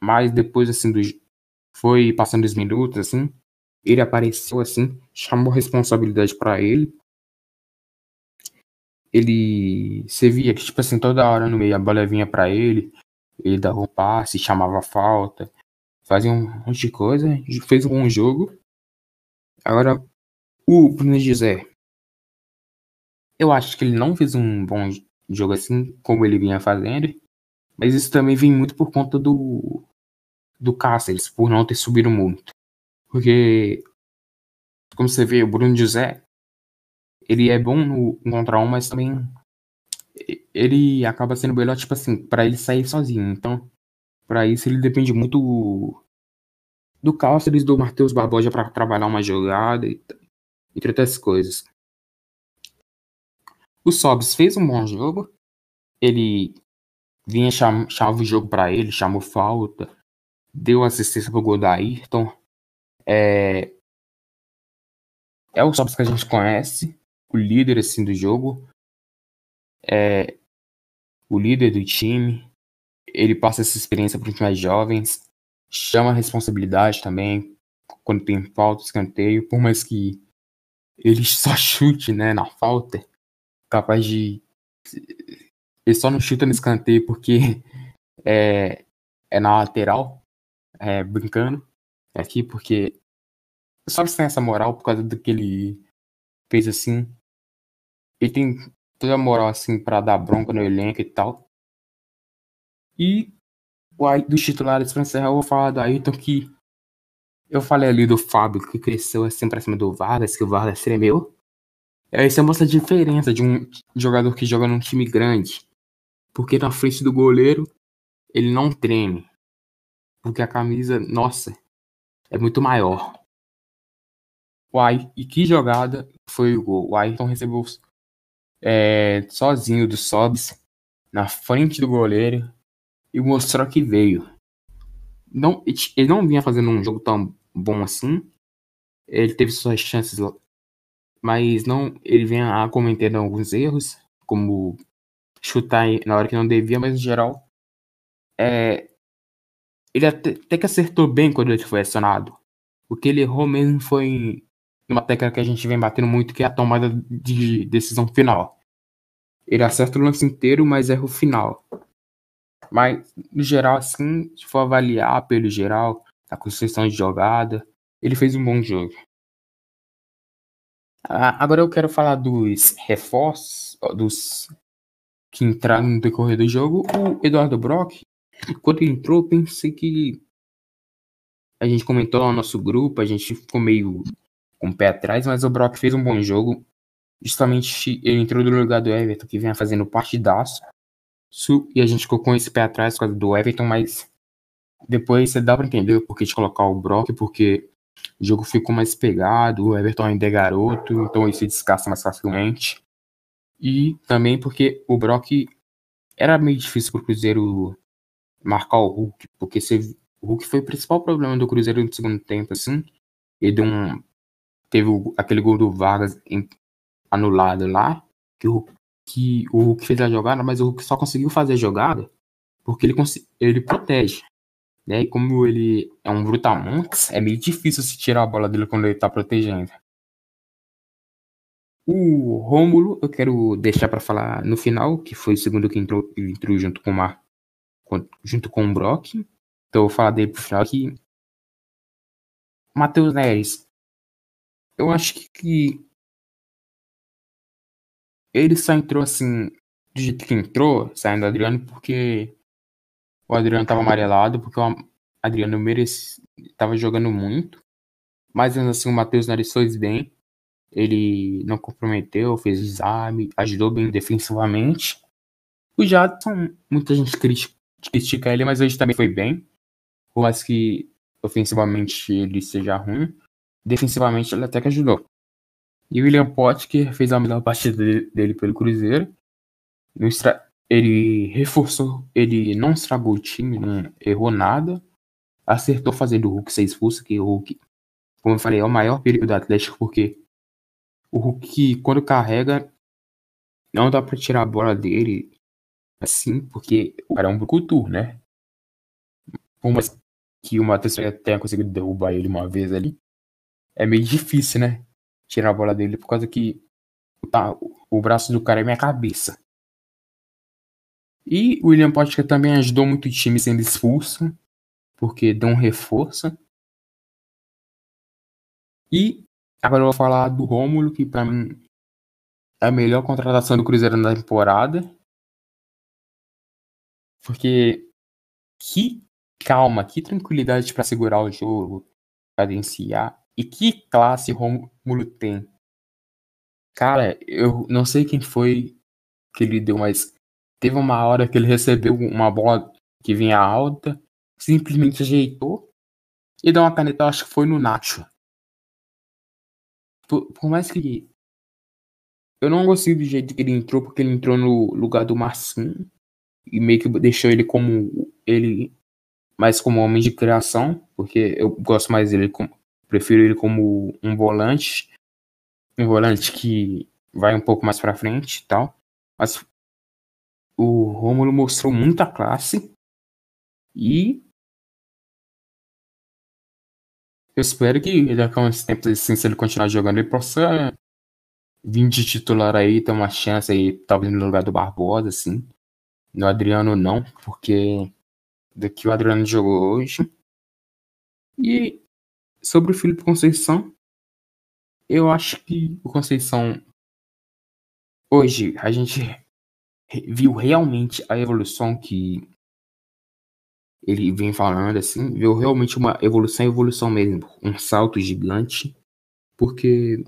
Mas depois, assim, do, foi passando os minutos, assim, ele apareceu, assim, chamou responsabilidade para ele. Ele, você via que, tipo assim, toda hora no meio a bola vinha pra ele, ele dava o passe, chamava falta, fazia um monte de coisa, fez um bom jogo. Agora, o Bruno José, eu acho que ele não fez um bom jogo assim, como ele vinha fazendo. Mas isso também vem muito por conta do, do Cáceres, por não ter subido muito. Porque, como você vê, o Bruno José, ele é bom no contra um, mas também ele acaba sendo melhor, tipo assim, para ele sair sozinho. Então, para isso ele depende muito do Cáceres, do Matheus Barbosa para trabalhar uma jogada, entre outras coisas. O Sobs fez um bom jogo. ele vinha cham, chamava o jogo para ele, chamou falta, deu assistência pro gol da Ayrton. É, é o Sobs que a gente conhece, o líder assim do jogo, é o líder do time. Ele passa essa experiência para os mais jovens, chama a responsabilidade também quando tem falta, escanteio, por mais que ele só chute, né, na falta, capaz de ele só não chuta no escanteio porque é, é na lateral, é, brincando aqui, porque só tem essa moral por causa do que ele fez assim. Ele tem toda a moral assim para dar bronca no elenco e tal. E o dos titulares pra encerrar, eu vou falar do Ayrton que eu falei ali do Fábio que cresceu assim pra cima do Vargas, que o Vargas tremeu. Isso mostra a diferença de um jogador que joga num time grande. Porque na frente do goleiro, ele não treme. Porque a camisa, nossa, é muito maior. Uai, e que jogada foi o gol. O Ayrton recebeu é, sozinho do Sobs na frente do goleiro e mostrou que veio. Não, ele não vinha fazendo um jogo tão bom assim. Ele teve suas chances, mas não ele vinha cometendo alguns erros, como chutar na hora que não devia, mas em geral é, ele até, até que acertou bem quando ele foi acionado. O que ele errou mesmo foi uma técnica que a gente vem batendo muito, que é a tomada de decisão final. Ele acerta o lance inteiro, mas erra o final. Mas, no geral, assim, se for avaliar pelo geral, a construção de jogada, ele fez um bom jogo. Ah, agora eu quero falar dos reforços, dos que entraram no decorrer do jogo. O Eduardo Brock, quando entrou, pensei que a gente comentou lá no nosso grupo, a gente ficou meio com o pé atrás, mas o Brock fez um bom jogo. Justamente ele entrou no lugar do Everton, que vinha fazendo partidaço. E a gente ficou com esse pé atrás por causa do Everton, mas depois você dá pra entender o porquê de colocar o Brock, porque o jogo ficou mais pegado, o Everton ainda é garoto, então se descasca mais facilmente. E também porque o Brock era meio difícil pro Cruzeiro marcar o Hulk, porque você, o Hulk foi o principal problema do Cruzeiro no segundo tempo, assim. Ele deu um. Teve o, aquele gol do Vargas em, anulado lá, que o, que o Hulk fez a jogada, mas o Hulk só conseguiu fazer a jogada porque ele, ele protege. Né? E como ele é um brutamontes, é meio difícil se tirar a bola dele quando ele tá protegendo. O Rômulo, eu quero deixar para falar no final, que foi o segundo que entrou, entrou junto com o Mar, junto com o Brock. Então eu vou falar dele pro final aqui. Matheus Neres. Eu acho que ele só entrou assim, do jeito que entrou, saindo do Adriano, porque o Adriano tava amarelado, porque o Adriano merece, tava jogando muito. Mas assim, o Matheus Neres fez bem. Ele não comprometeu, fez exame, ajudou bem defensivamente. O Jadson, muita gente critica ele, mas hoje também foi bem. Por mais que ofensivamente ele seja ruim, defensivamente ele até que ajudou. E William Potker fez a melhor partida dele pelo Cruzeiro. Ele reforçou, ele não estragou o time, não errou nada. Acertou fazendo o Hulk ser expulso, que o Hulk, como eu falei, é o maior perigo do Atlético, porque o Hulk, quando carrega, não dá pra tirar a bola dele assim, porque o cara é um brucutu, né? Por mais que o Matheus tenha conseguido derrubar ele uma vez ali, é meio difícil, né? Tirar a bola dele, por causa que tá, o braço do cara é minha cabeça. E o William Potker também ajudou muito o time sendo expulso, porque deu um reforço. E Agora eu vou falar do Rômulo, que para mim é a melhor contratação do Cruzeiro na temporada. Porque que calma, que tranquilidade para segurar o jogo, cadenciar. E que classe Rômulo tem. Cara, eu não sei quem foi que ele deu, mas teve uma hora que ele recebeu uma bola que vinha alta, simplesmente ajeitou e deu uma caneta, acho que foi no Nacho por, por mais que eu não gostei do jeito que ele entrou, porque ele entrou no lugar do Marcinho e meio que deixou ele como ele mais como homem de criação, porque eu gosto mais dele como prefiro ele como um volante, um volante que vai um pouco mais para frente e tal. Mas o Romulo mostrou muita classe e eu espero que daqui a uns tempos assim, se ele continuar jogando, ele possa vir de titular aí, ter uma chance aí, talvez no lugar do Barbosa, assim. No Adriano não, porque do que o Adriano jogou hoje. E sobre o Felipe Conceição, eu acho que o Conceição hoje a gente viu realmente a evolução que ele vem falando assim, viu realmente uma evolução, evolução mesmo, um salto gigante, porque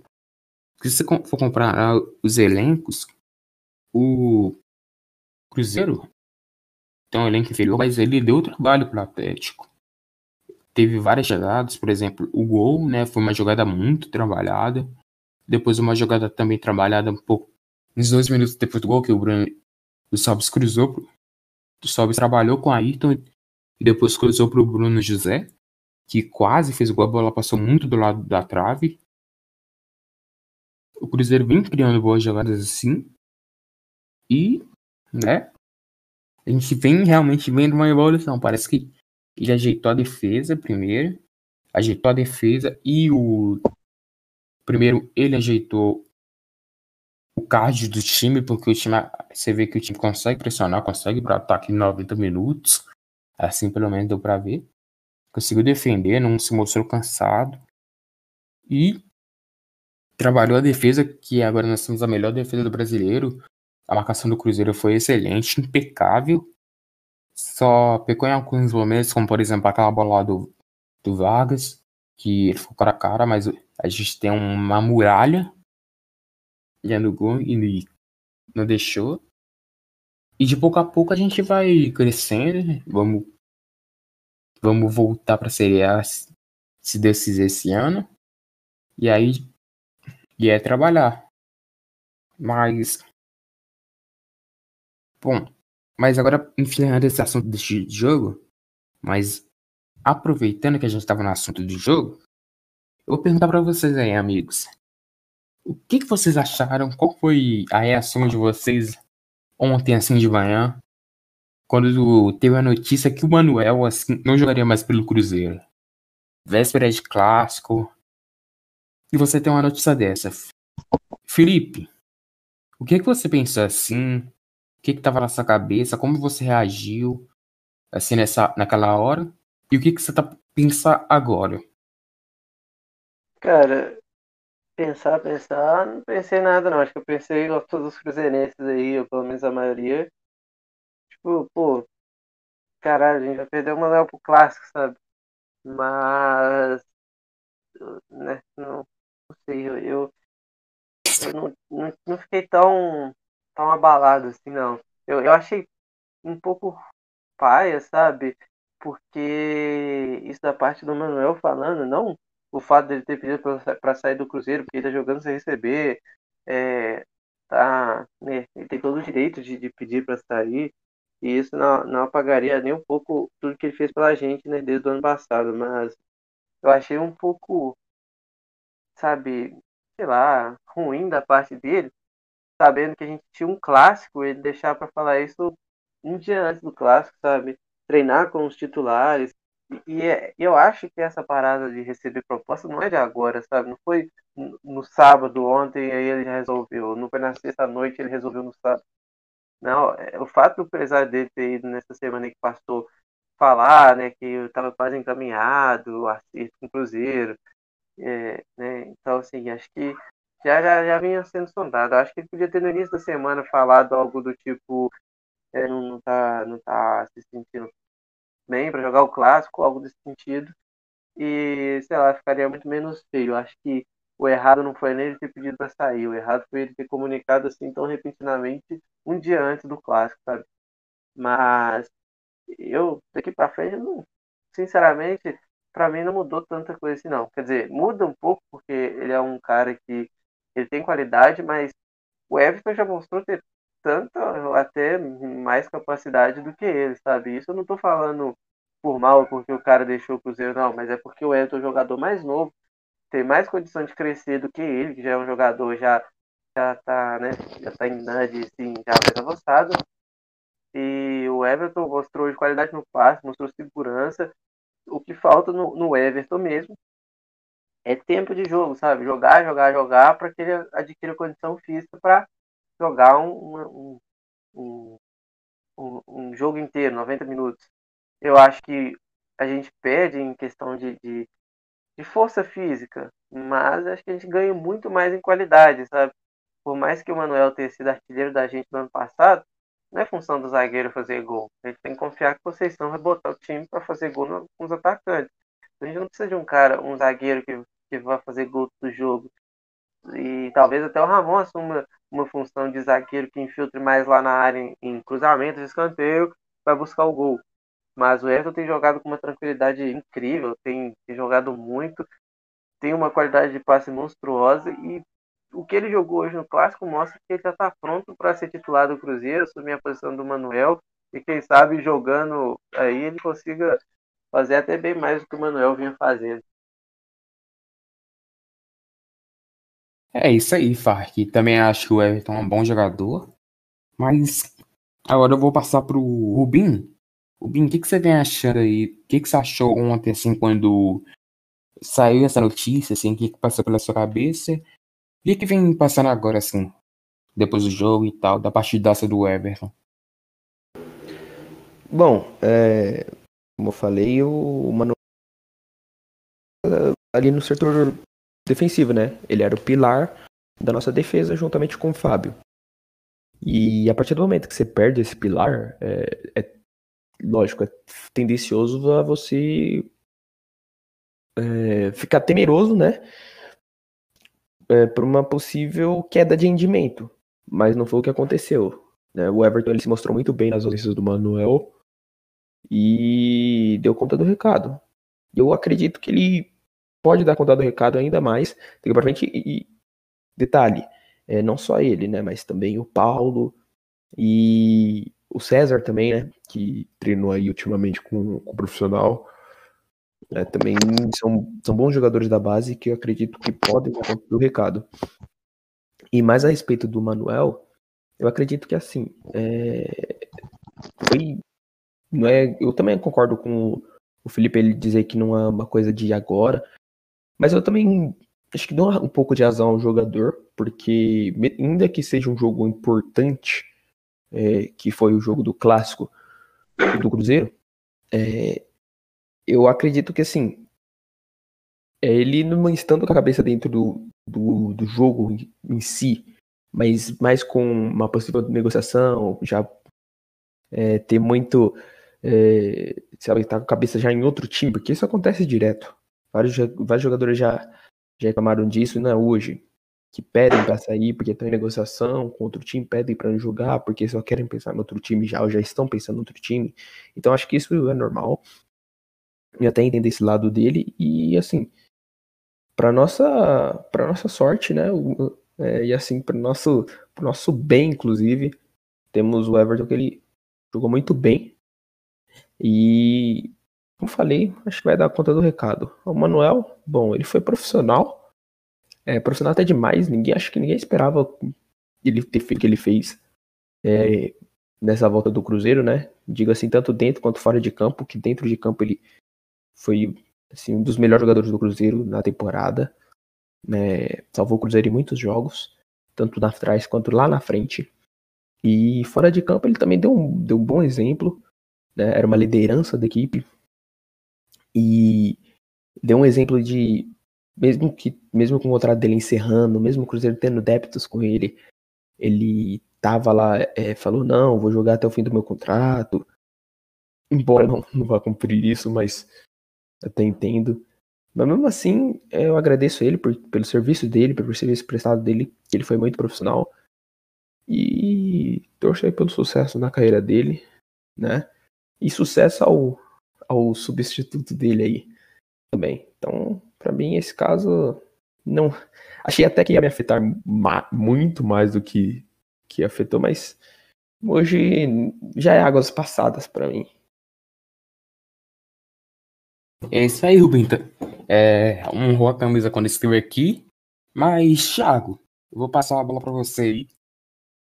se você for comparar os elencos, o Cruzeiro tem um elenco inferior, mas ele deu trabalho para o Atlético. Teve várias jogadas, por exemplo, o gol, né, foi uma jogada muito trabalhada. Depois uma jogada também trabalhada um pouco uns dois minutos depois do gol que o Bruno o Sobs cruzou, o Sobs trabalhou com a Ayrton e depois cruzou para o Bruno José, que quase fez o gol, a bola passou muito do lado da trave. O Cruzeiro vem criando boas jogadas assim. E, né, a gente vem realmente vendo uma evolução. Parece que ele ajeitou a defesa primeiro, ajeitou a defesa e o primeiro ele ajeitou o card do time, porque o time você vê que o time consegue pressionar, consegue para ataque em 90 minutos. Assim pelo menos deu para ver. Conseguiu defender, não se mostrou cansado. E trabalhou a defesa, que agora nós temos a melhor defesa do brasileiro. A marcação do Cruzeiro foi excelente, impecável. Só pecou em alguns momentos, como por exemplo aquela bola lá do, do Vargas, que ele ficou cara a cara, mas a gente tem uma muralha já no gol e não deixou. E de pouco a pouco a gente vai crescendo, vamos vamos voltar para a A se Deus quiser esse ano. E aí e é trabalhar. Mas Bom, mas agora enfiando esse assunto desse jogo, mas aproveitando que a gente estava no assunto do jogo, eu vou perguntar para vocês aí, amigos. O que, que vocês acharam? Qual foi a reação de vocês ontem, assim, de manhã, quando teve a notícia que o Manuel, assim, não jogaria mais pelo Cruzeiro? Véspera de clássico. E você tem uma notícia dessa. Felipe, o que, que você pensou assim? O que estava na sua cabeça? Como você reagiu assim nessa, naquela hora? E o que, que você tá pensando agora? Cara, pensar, pensar, não pensei nada não. Acho que eu pensei igual todos os cruzeirenses aí, ou pelo menos a maioria. Tipo, pô, caralho, a gente vai perder o Manuel pro clássico, sabe? Mas, né, não, não sei, eu, eu, eu não, não, não fiquei tão tão abalado assim, não. Eu, eu achei um pouco paia, sabe? Porque isso da parte do Manuel falando, não o fato dele ter pedido para sair do Cruzeiro, porque ele tá jogando sem receber, é, tá, né, ele tem todo o direito de, de pedir para sair, e isso não, não apagaria nem um pouco tudo que ele fez pela gente, né, desde o ano passado, mas eu achei um pouco, sabe, sei lá, ruim da parte dele, sabendo que a gente tinha um clássico, ele deixar para falar isso um dia antes do clássico, sabe? Treinar com os titulares. E, é, eu acho que essa parada de receber proposta não é de agora, sabe? Não foi no sábado, ontem, aí ele já resolveu. Não foi na sexta-noite, ele resolveu no sábado. Não, é, o fato do empresário dele ter ido nessa semana que passou falar, né, que eu estava quase encaminhado, acerto com o Cruzeiro, é, né, então, assim, acho que já, já, já vinha sendo sondado. Acho que ele podia ter no início da semana falado algo do tipo é, não, não, tá, não tá se sentindo bem para jogar o clássico, algo desse sentido. E, sei lá, ficaria muito menos feio. Acho que o errado não foi nele ter pedido para sair, o errado foi ele ter comunicado assim tão repentinamente um dia antes do clássico, sabe? Mas eu, daqui para frente, não, sinceramente, para mim não mudou tanta coisa assim, não. Quer dizer, muda um pouco, porque ele é um cara que ele tem qualidade, mas o Everton já mostrou ter tanta, até mais capacidade do que ele, sabe? Isso eu não tô falando por mal, porque o cara deixou o Cruzeiro, não, mas é porque o Everton é um jogador mais novo, tem mais condição de crescer do que ele, que já é um jogador já já tá, né, já tá em idade, assim, já mais avançada. E o Everton mostrou de qualidade no passe, mostrou segurança. O que falta no, no Everton mesmo é tempo de jogo, sabe? Jogar, jogar, jogar para que ele adquira condição física para jogar um, um, um, um, jogo inteiro, 90 minutos. Eu acho que a gente perde em questão de, de, de força física, mas acho que a gente ganha muito mais em qualidade, sabe? Por mais que o Manuel tenha sido artilheiro da gente no ano passado, não é função do zagueiro fazer gol. Gente tem que confiar que vocês vai botar o time para fazer gol nos atacantes. A gente não precisa de um cara, um zagueiro que, que vai fazer gol do jogo. E talvez até o Ramon assuma uma função de zagueiro que infiltre mais lá na área em, em cruzamento, escanteio, vai buscar o gol. Mas o Everton tem jogado com uma tranquilidade incrível, tem, tem jogado muito, tem uma qualidade de passe monstruosa e o que ele jogou hoje no clássico mostra que ele já está pronto para ser titular do Cruzeiro, assumir a posição do Manuel e quem sabe jogando aí ele consiga fazer até bem mais do que o Manuel vinha fazendo. É isso aí, Fark. Também acho que o Everton é um bom jogador. Mas agora eu vou passar pro Rubim. Rubim, o que, que você vem achando aí? O que, que você achou ontem, assim, quando saiu essa notícia, assim, o que, que passou pela sua cabeça? E o que vem passando agora, assim, depois do jogo e tal, da partidaça do Everton? Bom, é, como eu falei, o Mano ali no setor defensivo, né? Ele era o pilar da nossa defesa juntamente com o Fábio. E a partir do momento que você perde esse pilar, é, é lógico, é tendencioso a você é, ficar temeroso, né? É, por uma possível queda de rendimento. Mas não foi o que aconteceu. Né? O Everton ele se mostrou muito bem nas ausências do Manuel e deu conta do recado. Eu acredito que ele pode dar conta do recado ainda mais daqui pra frente. E, detalhe, é, não só ele, né, mas também o Paulo e o César também, né, que treinou aí ultimamente com, com o profissional. É, também são, são bons jogadores da base que eu acredito que podem dar conta do recado. E mais a respeito do Manuel, eu acredito que assim, é, foi, não é, eu também concordo com o Felipe ele dizer que não é uma coisa de agora, mas eu também acho que dou um pouco de razão ao jogador, porque ainda que seja um jogo importante, é, que foi o jogo do clássico do Cruzeiro, é, eu acredito que assim, é ele não estando com a cabeça dentro do, do, do jogo em si, mas mais com uma possível negociação, já é, ter muito. É, sabe, tá com a cabeça já em outro time, porque isso acontece direto. Vários, vários jogadores já, já reclamaram disso, não é hoje. Que pedem para sair porque estão em negociação com outro time, pedem para não jogar porque só querem pensar no outro time já, ou já estão pensando no outro time. Então acho que isso é normal. E até entender esse lado dele. E assim, para nossa para nossa sorte, né? O, é, e assim, para nosso, nosso bem, inclusive, temos o Everton que ele jogou muito bem. E como falei, acho que vai dar conta do recado. O Manuel, bom, ele foi profissional. É, profissional até demais. Ninguém, acho que ninguém esperava ele ter feito o que ele fez é, nessa volta do Cruzeiro, né? Digo assim, tanto dentro quanto fora de campo, que dentro de campo ele foi assim, um dos melhores jogadores do Cruzeiro na temporada. Né? Salvou o Cruzeiro em muitos jogos, tanto na trás quanto lá na frente. E fora de campo ele também deu um, deu um bom exemplo. Né? Era uma liderança da equipe, e deu um exemplo de mesmo que mesmo com o contrato dele encerrando, mesmo o Cruzeiro tendo débitos com ele, ele tava lá, é, falou não, vou jogar até o fim do meu contrato. Embora não, não vá cumprir isso, mas até entendo. Mas mesmo assim, eu agradeço ele por, pelo serviço dele, pelo serviço prestado dele, que ele foi muito profissional. E torço pelo sucesso na carreira dele, né? E sucesso ao, ao substituto dele aí também. Então, para mim, esse caso não. Achei até que ia me afetar ma muito mais do que, que afetou, mas hoje já é águas passadas para mim. É isso aí, Rubinta. É, honrou a camisa quando esteve aqui. Mas, Thiago, eu vou passar a bola para você aí.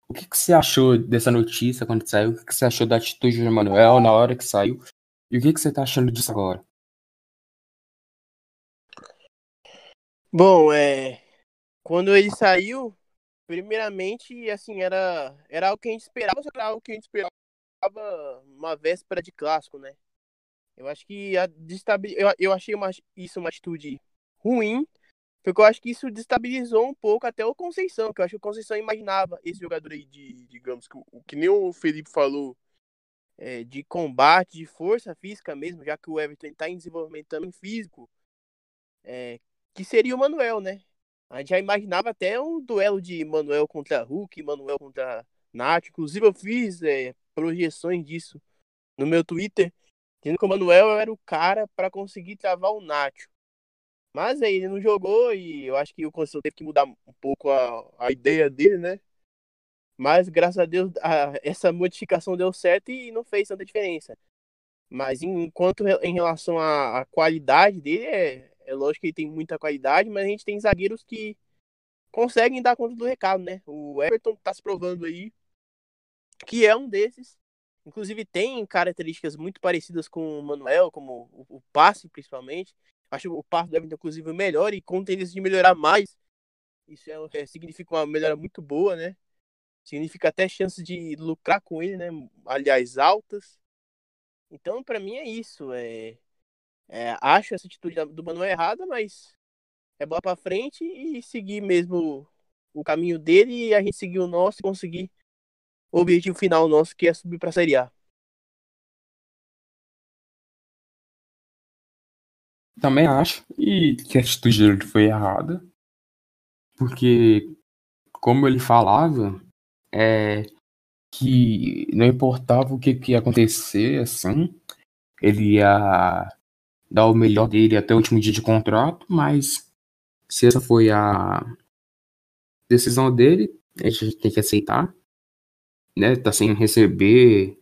O que, que, você achou dessa notícia quando saiu? O que, que, você achou da atitude do Manuel na hora que saiu? E o que, que você tá achando disso agora? Bom, é. Quando ele saiu, primeiramente, assim, era, era algo que a gente esperava, era algo que a gente esperava uma véspera de clássico, né? Eu acho que a destabil... eu, eu achei uma, isso uma atitude ruim, porque eu acho que isso destabilizou um pouco até o Conceição, que eu acho que o Conceição imaginava esse jogador aí de, digamos, que, o que nem o Felipe falou, é, de combate, de força física mesmo, já que o Everton está em desenvolvimento também físico, é, que seria o Manuel, né? A gente já imaginava até um duelo de Manuel contra Hulk, Manuel contra Nath. Inclusive, eu fiz é, projeções disso no meu Twitter, dizendo que o Manuel era o cara para conseguir travar o Nacho. Mas aí ele não jogou e eu acho que o Conselho teve que mudar um pouco a, a ideia dele, né? Mas graças a Deus a, essa modificação deu certo e não fez tanta diferença. Mas enquanto em relação à, à qualidade dele, é, é lógico que ele tem muita qualidade, mas a gente tem zagueiros que conseguem dar conta do recado, né? O Everton tá se provando aí que é um desses. Inclusive tem características muito parecidas com o Manuel, como o, o passe principalmente. Acho o do Everton, inclusive, melhor e com tendência de melhorar mais. Isso é, é, significa uma melhora muito boa, né? Significa até chances de lucrar com ele, né? Aliás, altas. Então, para mim é isso. É, é, acho essa atitude do Manuel errada, mas é bola para frente e seguir mesmo o caminho dele e a gente seguir o nosso e conseguir o objetivo final nosso, que é subir para a Série A. Também acho e que a atitude dele foi errada, porque como ele falava, é que não importava o que, que ia acontecer, assim, ele ia dar o melhor dele até o último dia de contrato, mas se essa foi a decisão dele, a gente tem que aceitar, né? Tá sem receber,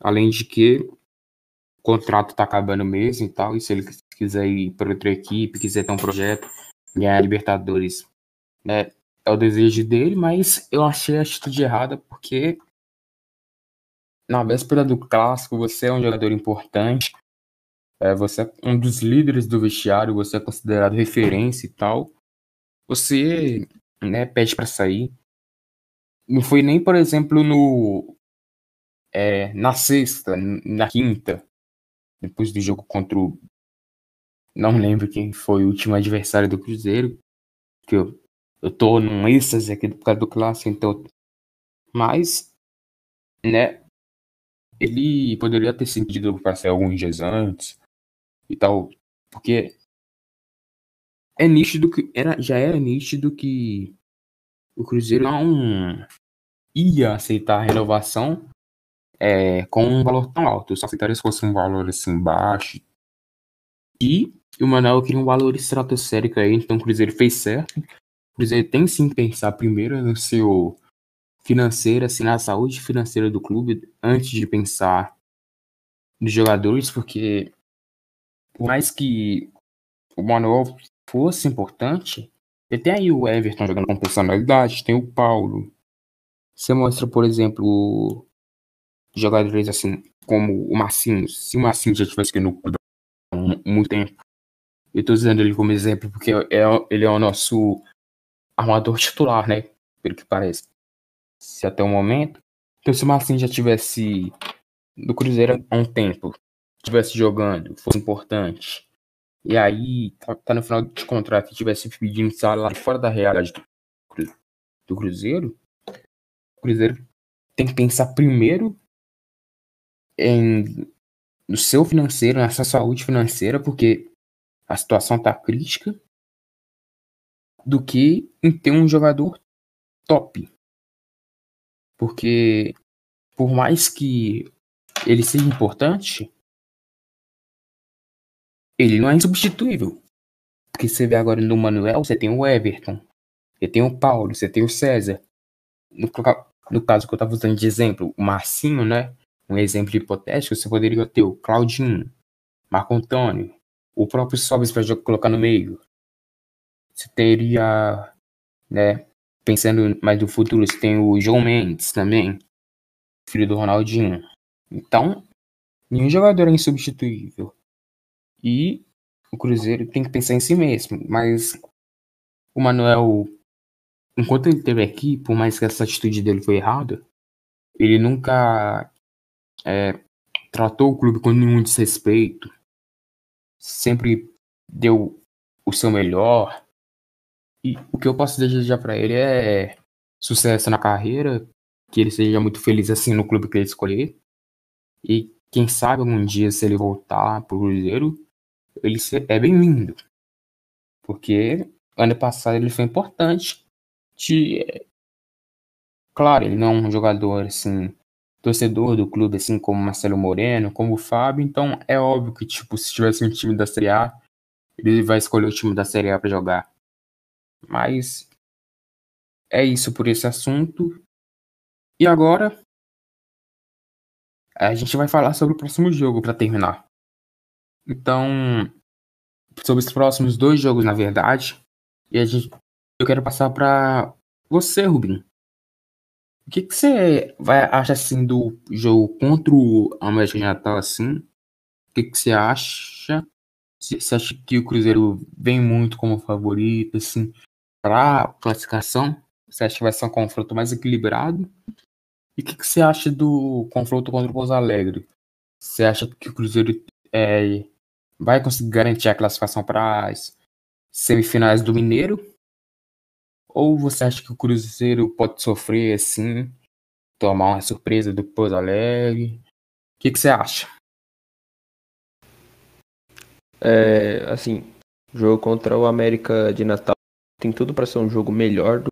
além de que o contrato tá acabando mesmo e tal, e se ele quiser ir para outra equipe, quiser ter um projeto, ganhar Libertadores, né? É o desejo dele, mas eu achei a atitude errada porque na véspera do clássico você é um jogador importante, é, você é um dos líderes do vestiário, você é considerado referência e tal, você né, pede para sair. Não foi nem, por exemplo, no é, na sexta, na quinta, depois do jogo contra o. Não lembro quem foi o último adversário do Cruzeiro, que eu, eu tô num êxtase aqui por causa do clássico, então. Mas, né, ele poderia ter sentido para sair alguns dias antes, e tal. Porque é nítido que. Era, já era nítido que o Cruzeiro não ia aceitar a renovação é, com um valor tão alto. Só aceitaria se fosse um valor assim baixo. E o Manuel queria um valor estratosférico aí, então o Cruzeiro fez certo. O Cruzeiro tem sim que pensar primeiro no seu financeiro, assim, na saúde financeira do clube, antes de pensar nos jogadores, porque por mais que o Manuel fosse importante, ele tem aí o Everton jogando com personalidade, tem o Paulo. Você mostra, por exemplo, jogadores assim, como o Marcinho. Se o Marcinho já tivesse aqui no clube há muito tempo, eu tô usando ele como exemplo porque é, ele é o nosso armador titular, né? Pelo que parece. Se até o momento. Então, se o Marcinho já tivesse no Cruzeiro há um tempo, estivesse jogando, fosse importante, e aí tá, tá, no final de contrato e estivesse pedindo salário fora da realidade do, do Cruzeiro, o Cruzeiro tem que pensar primeiro em no seu financeiro, na sua saúde financeira, porque a situação tá crítica, do que em ter um jogador top. Porque por mais que ele seja importante, ele não é insubstituível. Porque você vê agora no Manuel, você tem o Everton, você tem o Paulo, você tem o César. No, no caso que eu tava usando de exemplo, o Marcinho, né? Um exemplo hipotético, você poderia ter o Claudinho, Marco Antônio, o próprio Sobis para colocar no meio. Você teria, né? Pensando mais no futuro, você tem o João Mendes também, filho do Ronaldinho. Então, nenhum jogador é insubstituível. E o Cruzeiro tem que pensar em si mesmo. Mas o Manuel, enquanto ele esteve aqui, por mais que essa atitude dele foi errada, ele nunca é, tratou o clube com nenhum desrespeito. Sempre deu o seu melhor. E o que eu posso desejar para ele é sucesso na carreira, que ele seja muito feliz assim no clube que ele escolher. E quem sabe algum dia, se ele voltar pro Cruzeiro, ele é bem-vindo. Porque ano passado ele foi importante. De... Claro, ele não é um jogador assim, torcedor do clube, assim como Marcelo Moreno, como o Fábio, então é óbvio que, tipo, se tivesse um time da Série A, ele vai escolher o time da Série A para jogar. Mas é isso por esse assunto. E agora a gente vai falar sobre o próximo jogo para terminar. Então, sobre os próximos dois jogos, na verdade, e a gente, eu quero passar para você, Rubin. O que, que você vai achar assim do jogo contra o América de Natal assim? O que, que você acha? Você acha que o Cruzeiro vem muito como favorito assim para classificação? Você acha que vai ser um confronto mais equilibrado? E o que, que, você acha do confronto contra o Pouso Alegre? Você acha que o Cruzeiro é, vai conseguir garantir a classificação para as semifinais do Mineiro? Ou você acha que o Cruzeiro pode sofrer assim, tomar uma surpresa do Pouso Alegre? O que, que você acha? É, assim, jogo contra o América de Natal tem tudo para ser um jogo melhor do,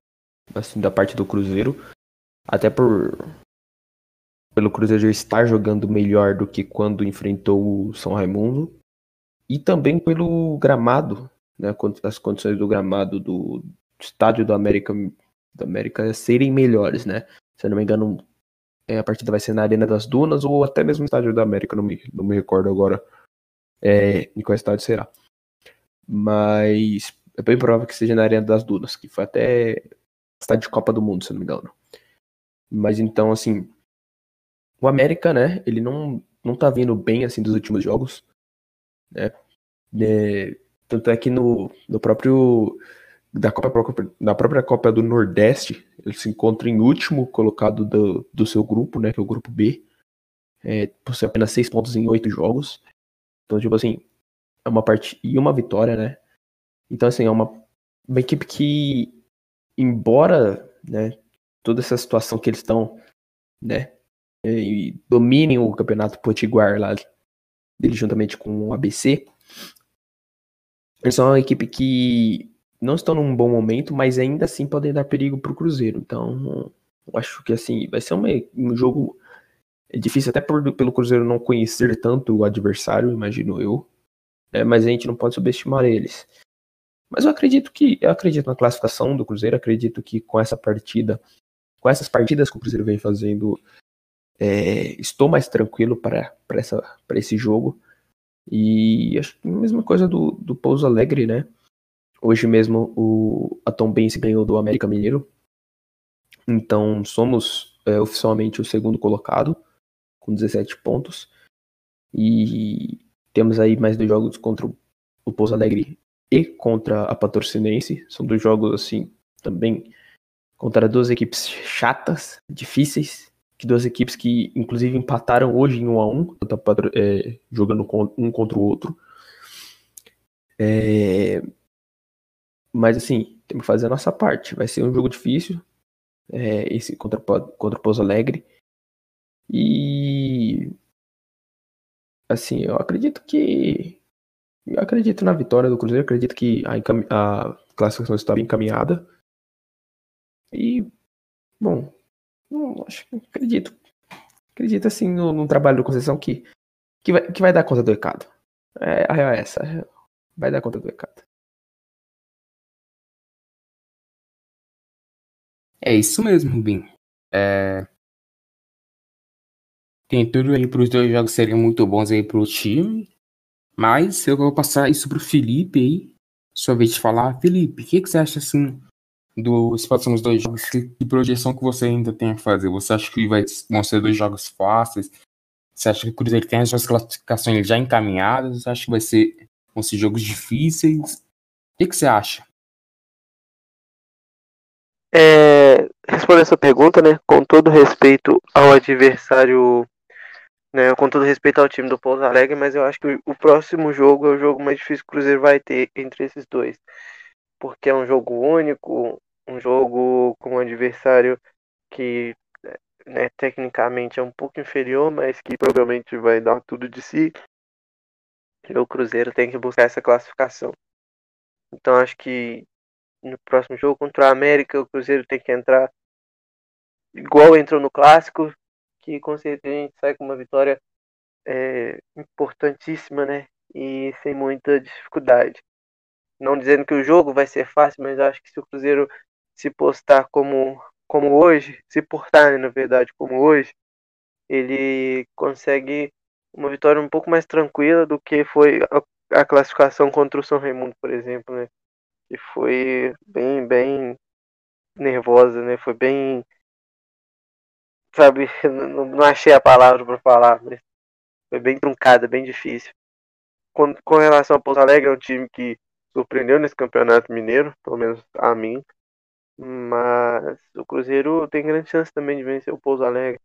assim, da parte do Cruzeiro. Até por pelo Cruzeiro estar jogando melhor do que quando enfrentou o São Raimundo. E também pelo gramado, né, as condições do gramado do estádio do América, do América serem melhores, né? Se eu não me engano, é, a partida vai ser na Arena das Dunas ou até mesmo no estádio da América, não me, não me recordo agora é, em qual estádio será. Mas é bem provável que seja na Arena das Dunas, que foi até estádio de Copa do Mundo, se eu não me engano. Mas então, assim, o América, né, ele não, não tá vindo bem, assim, dos últimos jogos, né, é, tanto é que no, no próprio, da, na própria Copa do Nordeste, ele se encontra em último colocado do, do seu grupo, né, que é o grupo B, é, possui apenas seis pontos em oito jogos, então, tipo assim, é uma parte e uma vitória, né, então, assim, é uma, uma equipe que, embora, né, toda essa situação que eles estão, né, e dominem o campeonato potiguar lá dele juntamente com o ABC, eles são uma equipe que não estão num bom momento, mas ainda assim podem dar perigo para o Cruzeiro. Então, acho que assim, vai ser uma, um jogo difícil até por, pelo Cruzeiro não conhecer tanto o adversário, imagino eu. Né, mas a gente não pode subestimar eles. Mas eu acredito que eu acredito na classificação do Cruzeiro, acredito que com essa partida, com essas partidas que o Cruzeiro vem fazendo, é, estou mais tranquilo para para esse jogo. E acho que a mesma coisa do, do Pouso Alegre, né? Hoje mesmo o a Tom Benz ganhou do América Mineiro. Então somos é, oficialmente o segundo colocado, com 17 pontos. E temos aí mais dois jogos contra o Pouso Alegre e contra a Patrocinense. São dois jogos, assim, também contra duas equipes chatas, difíceis. Que duas equipes que, inclusive, empataram hoje em 1 a 1 é, jogando um contra o outro. É... Mas, assim, temos que fazer a nossa parte. Vai ser um jogo difícil. É, esse contra, contra o Pouso Alegre. E. Assim, eu acredito que eu acredito na vitória do Cruzeiro, acredito que a, a classificação está bem encaminhada. E, bom, não, acho acredito. Acredito assim no, no, trabalho do Conceição que, que, vai, que vai dar conta do recado. É, a real é essa. Vai dar conta do recado. É isso mesmo, Rubim. É... Tem tudo aí para os dois jogos serem muito bons aí para o time. Mas eu vou passar isso pro Felipe aí. Sua vez de falar. Felipe, o que, que você acha assim dos próximos dois jogos? Que projeção que você ainda tem a fazer? Você acha que vai, vão ser dois jogos fáceis? Você acha que o Cruzeiro tem as suas classificações já encaminhadas? Você acha que vai ser, vão ser jogos difíceis? O que, que você acha? É, respondendo essa pergunta, né, com todo respeito ao adversário, né, com todo respeito ao time do Pouso Alegre, mas eu acho que o próximo jogo é o jogo mais difícil que o Cruzeiro vai ter entre esses dois, porque é um jogo único, um jogo com um adversário que né, tecnicamente é um pouco inferior, mas que provavelmente vai dar tudo de si. E o Cruzeiro tem que buscar essa classificação. Então acho que no próximo jogo contra o América, o Cruzeiro tem que entrar igual entrou no clássico, que com certeza a gente sai com uma vitória é, importantíssima, né? E sem muita dificuldade. Não dizendo que o jogo vai ser fácil, mas acho que se o Cruzeiro se postar como, como hoje, se portar, né, na verdade, como hoje, ele consegue uma vitória um pouco mais tranquila do que foi a, a classificação contra o São Raimundo, por exemplo, né? Foi bem, bem nervosa, né? Foi bem. Sabe, não, não achei a palavra para falar, mas foi bem truncada, bem difícil. Com, com relação ao Pouso Alegre, é um time que surpreendeu nesse campeonato mineiro, pelo menos a mim. Mas o Cruzeiro tem grande chance também de vencer o Pouso Alegre.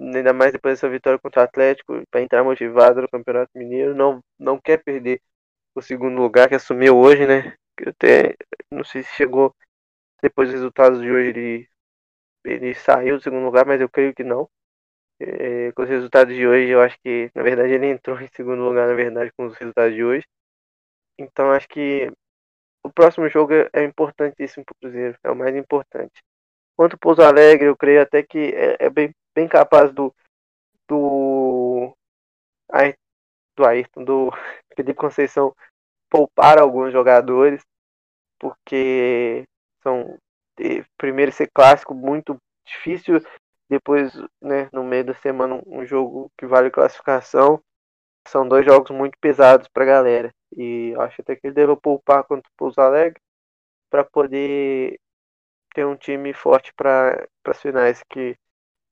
Ainda mais depois dessa vitória contra o Atlético, para entrar motivado no Campeonato Mineiro, não, não quer perder o segundo lugar que assumiu hoje, né? Até não sei se chegou depois dos resultados de hoje ele, ele saiu do segundo lugar, mas eu creio que não. É, com os resultados de hoje, eu acho que na verdade ele entrou em segundo lugar, na verdade, com os resultados de hoje. Então acho que o próximo jogo é, é importantíssimo para o Cruzeiro, é o mais importante. Quanto o Pouso Alegre, eu creio até que é, é bem, bem capaz do do do Ayrton, do Felipe Conceição poupar alguns jogadores porque são primeiro ser clássico muito difícil, depois, né, no meio da semana um jogo que vale classificação. São dois jogos muito pesados para a galera. E acho até que ele deve poupar contra o Pouso Alegre para poder ter um time forte para as finais que,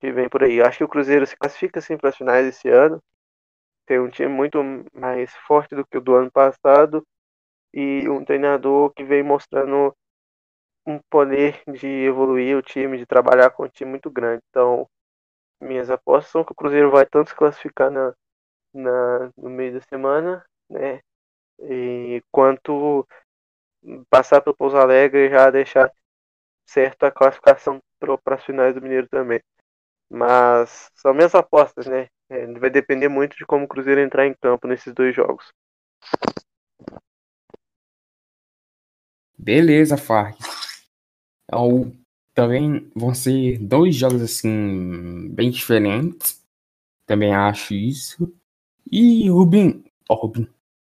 que vem por aí. Acho que o Cruzeiro se classifica sim para as finais esse ano. Tem um time muito mais forte do que o do ano passado e um treinador que vem mostrando um poder de evoluir o time, de trabalhar com um time muito grande. Então, minhas apostas são que o Cruzeiro vai tanto se classificar na, na, no meio da semana, né? E quanto passar pelo Pouso Alegre já deixar certo a classificação para as finais do Mineiro também. Mas são minhas apostas, né? É, vai depender muito de como o Cruzeiro entrar em campo nesses dois jogos. Beleza, Fark. Então, também vão ser dois jogos assim bem diferentes. Também acho isso. E Rubin. Ó, oh, Rubin.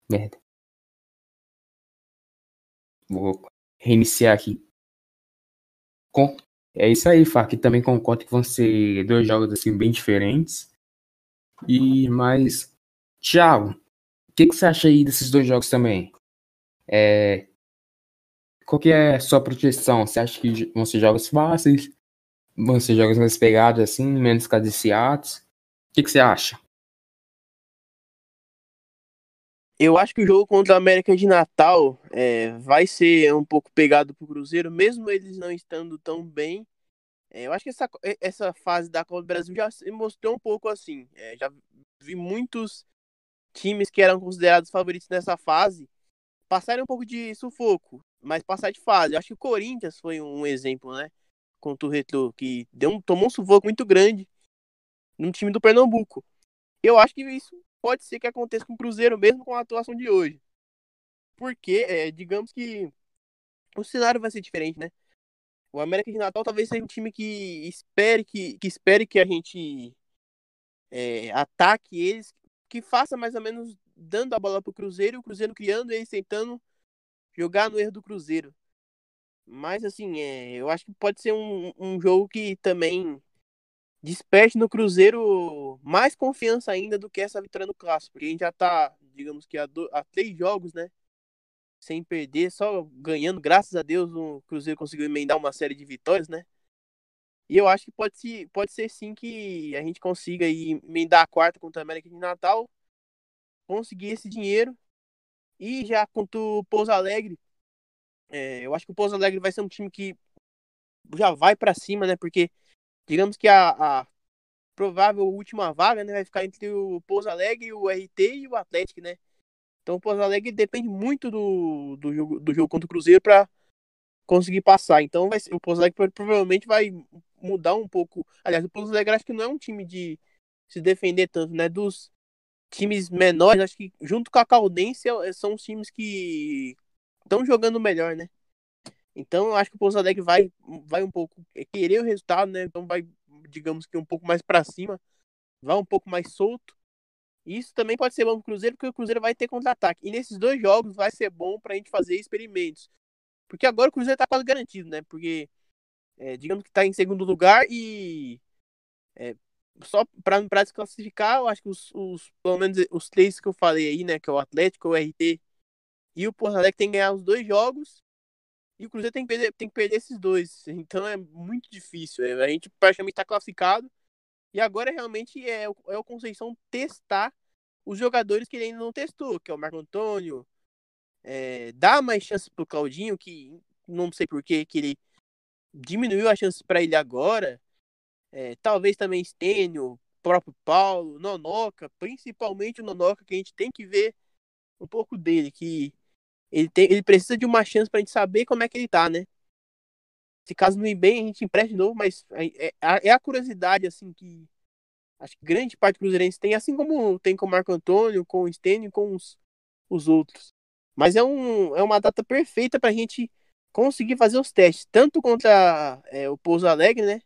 Merda. Vou reiniciar aqui. Com... É isso aí, Fark. Também concordo que vão ser dois jogos assim bem diferentes. E mas. Thiago, o que, que você acha aí desses dois jogos também? É, qual que é a sua projeção? Você acha que vão ser jogos fáceis? Vão ser jogos mais pegados assim, menos cadenciados? O que, que você acha? Eu acho que o jogo contra a América de Natal é, vai ser um pouco pegado pro Cruzeiro, mesmo eles não estando tão bem. É, eu acho que essa, essa fase da Copa do Brasil já se mostrou um pouco assim. É, já vi muitos times que eram considerados favoritos nessa fase passarem um pouco de sufoco mas passar de fase. Eu acho que o Corinthians foi um exemplo, né? Contra o Retro, que deu um, tomou um sufoco muito grande no time do Pernambuco. Eu acho que isso pode ser que aconteça com o Cruzeiro, mesmo com a atuação de hoje. Porque, é, digamos que o cenário vai ser diferente, né? O América de Natal talvez seja um time que espere que, que, espere que a gente é, ataque eles, que faça mais ou menos dando a bola pro Cruzeiro o Cruzeiro criando eles tentando jogar no erro do Cruzeiro. Mas assim, é, eu acho que pode ser um, um jogo que também desperte no Cruzeiro mais confiança ainda do que essa vitória no Clássico. Porque a gente já tá, digamos que há, do, três jogos, né? Sem perder, só ganhando, graças a Deus, o Cruzeiro conseguiu emendar uma série de vitórias, né? E eu acho que pode, se, pode ser sim que a gente consiga aí emendar a quarta contra a América de Natal, conseguir esse dinheiro. E já contra o Pouso Alegre, é, eu acho que o Pouso Alegre vai ser um time que já vai para cima, né? Porque digamos que a, a, provável última vaga né, vai ficar entre o Pouso Alegre, o RT e o Atlético, né? Então o Pouso Alegre depende muito do, do, jogo, do jogo contra o Cruzeiro para conseguir passar. Então vai o Pouso Alegre provavelmente vai mudar um pouco. Aliás, o Pouso Alegre acho que não é um time de se defender tanto, né? Dos times menores, acho que junto com a Caldense é, são os times que estão jogando melhor, né? Então eu acho que o Pouso Alegre vai, vai um pouco querer o resultado, né? Então vai, digamos que um pouco mais para cima, vai um pouco mais solto. Isso também pode ser bom pro Cruzeiro, porque o Cruzeiro vai ter contra-ataque. E nesses dois jogos vai ser bom pra gente fazer experimentos. Porque agora o Cruzeiro tá quase garantido, né? Porque, é, digamos que tá em segundo lugar e. É, só pra, pra desclassificar, eu acho que os, os, pelo menos os três que eu falei aí, né? Que é o Atlético, o RT e o Porto Alegre tem que ganhar os dois jogos e o Cruzeiro tem que perder, tem que perder esses dois. Então é muito difícil. É, a gente praticamente está classificado. E agora realmente é, é o Conceição testar os jogadores que ele ainda não testou, que é o Marco Antônio. É, dá mais chances pro Claudinho, que não sei por que ele diminuiu as chances para ele agora. É, talvez também Stênio, próprio Paulo, Nonoca, principalmente o Nonoca, que a gente tem que ver um pouco dele, que ele, tem, ele precisa de uma chance pra gente saber como é que ele tá, né? Se caso não ir bem, a gente empresta de novo, mas é, é, a curiosidade, assim, que acho que grande parte do Cruzeirense tem, assim como tem com o Marco Antônio, com o Stênio com os, os outros. Mas é, um, é uma data perfeita pra gente conseguir fazer os testes, tanto contra é, o Pouso Alegre, né?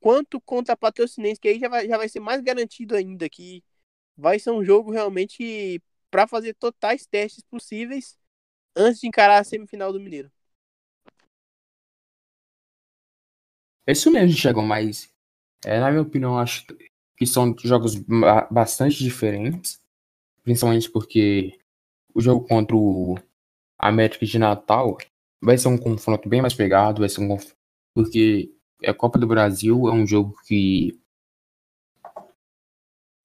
Quanto contra a Patrocinense, que aí já vai, já vai ser mais garantido ainda, que vai ser um jogo realmente para fazer totais testes possíveis antes de encarar a semifinal do Mineiro. É isso mesmo, Thiago, mas é, na minha opinião, acho que são jogos bastante diferentes, principalmente porque o jogo contra o América de Natal vai ser um confronto bem mais pegado, vai ser um confronto, porque a Copa do Brasil é um jogo que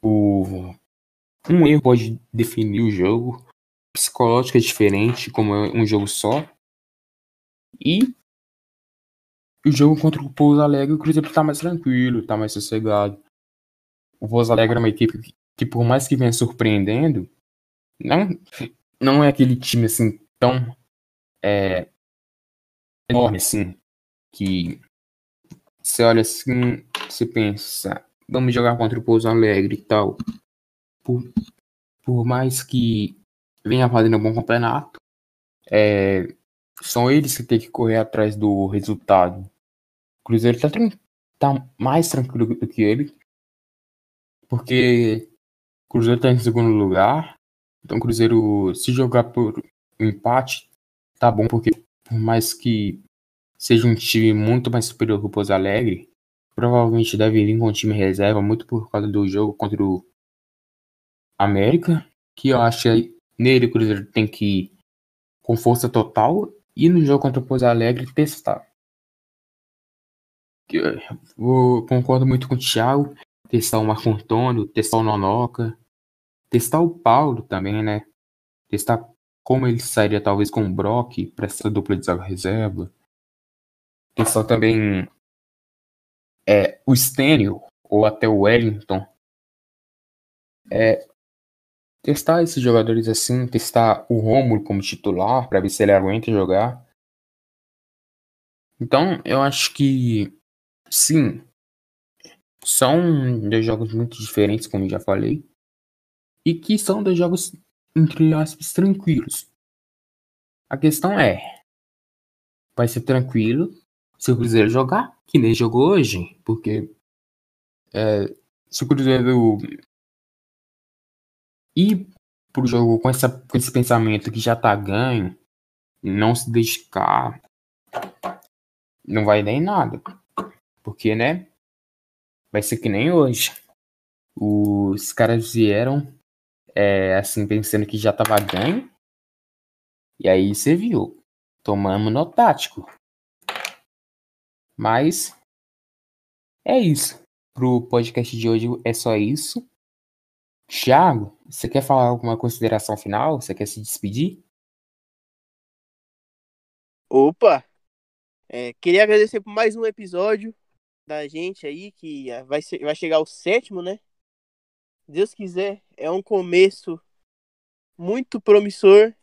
o um erro pode definir o jogo, psicológico é diferente, como é um jogo só. E o jogo contra o Pouso Alegre, o Cruzeiro tá mais tranquilo, tá mais sossegado. O Pouso Alegre é uma equipe que, que, por mais que venha surpreendendo, não, não é aquele time assim tão é, enorme assim, que você olha assim, você pensa, vamos jogar contra o Pouso Alegre e tal. Por, por mais que venha fazendo um bom campeonato, é, são eles que têm que correr atrás do resultado. O Cruzeiro tá, tá mais tranquilo do que ele, porque o Cruzeiro tá em segundo lugar, então o Cruzeiro, se jogar por empate, tá bom, porque por mais que seja um time muito mais superior que o Pouso Alegre, provavelmente deve vir com um time reserva, muito por causa do jogo contra o América, que eu acho que Nele, o Cruzeiro tem que ir com força total e no jogo contra o Pouso Alegre testar. Eu concordo muito com o Thiago. Testar o Marco Antônio, testar o Nonoca, testar o Paulo também, né? Testar como ele sairia talvez com o Brock para essa dupla de zaga reserva. Testar também é, o Stênio ou até o Wellington. É, testar esses jogadores assim, testar o Romulo como titular para ver se ele aguenta jogar. Então, eu acho que sim, são dois jogos muito diferentes, como já falei, e que são dois jogos entre aspas tranquilos. A questão é, vai ser tranquilo se o Cruzeiro jogar, que nem jogou hoje, porque é, se o Cruzeiro ir pro jogo com, essa, com esse pensamento que já tá ganho, não se dedicar, não vai nem nada. Porque, né? Vai ser que nem hoje. Os caras vieram, é, assim, pensando que já tava ganho. E aí você viu. Tomamos no tático. Mas é isso. Pro podcast de hoje é só isso. Thiago, você quer falar alguma consideração final? Você quer se despedir? Opa! É, queria agradecer por mais um episódio da gente aí, que vai, ser, vai chegar o sétimo, né? Deus quiser, é um começo muito promissor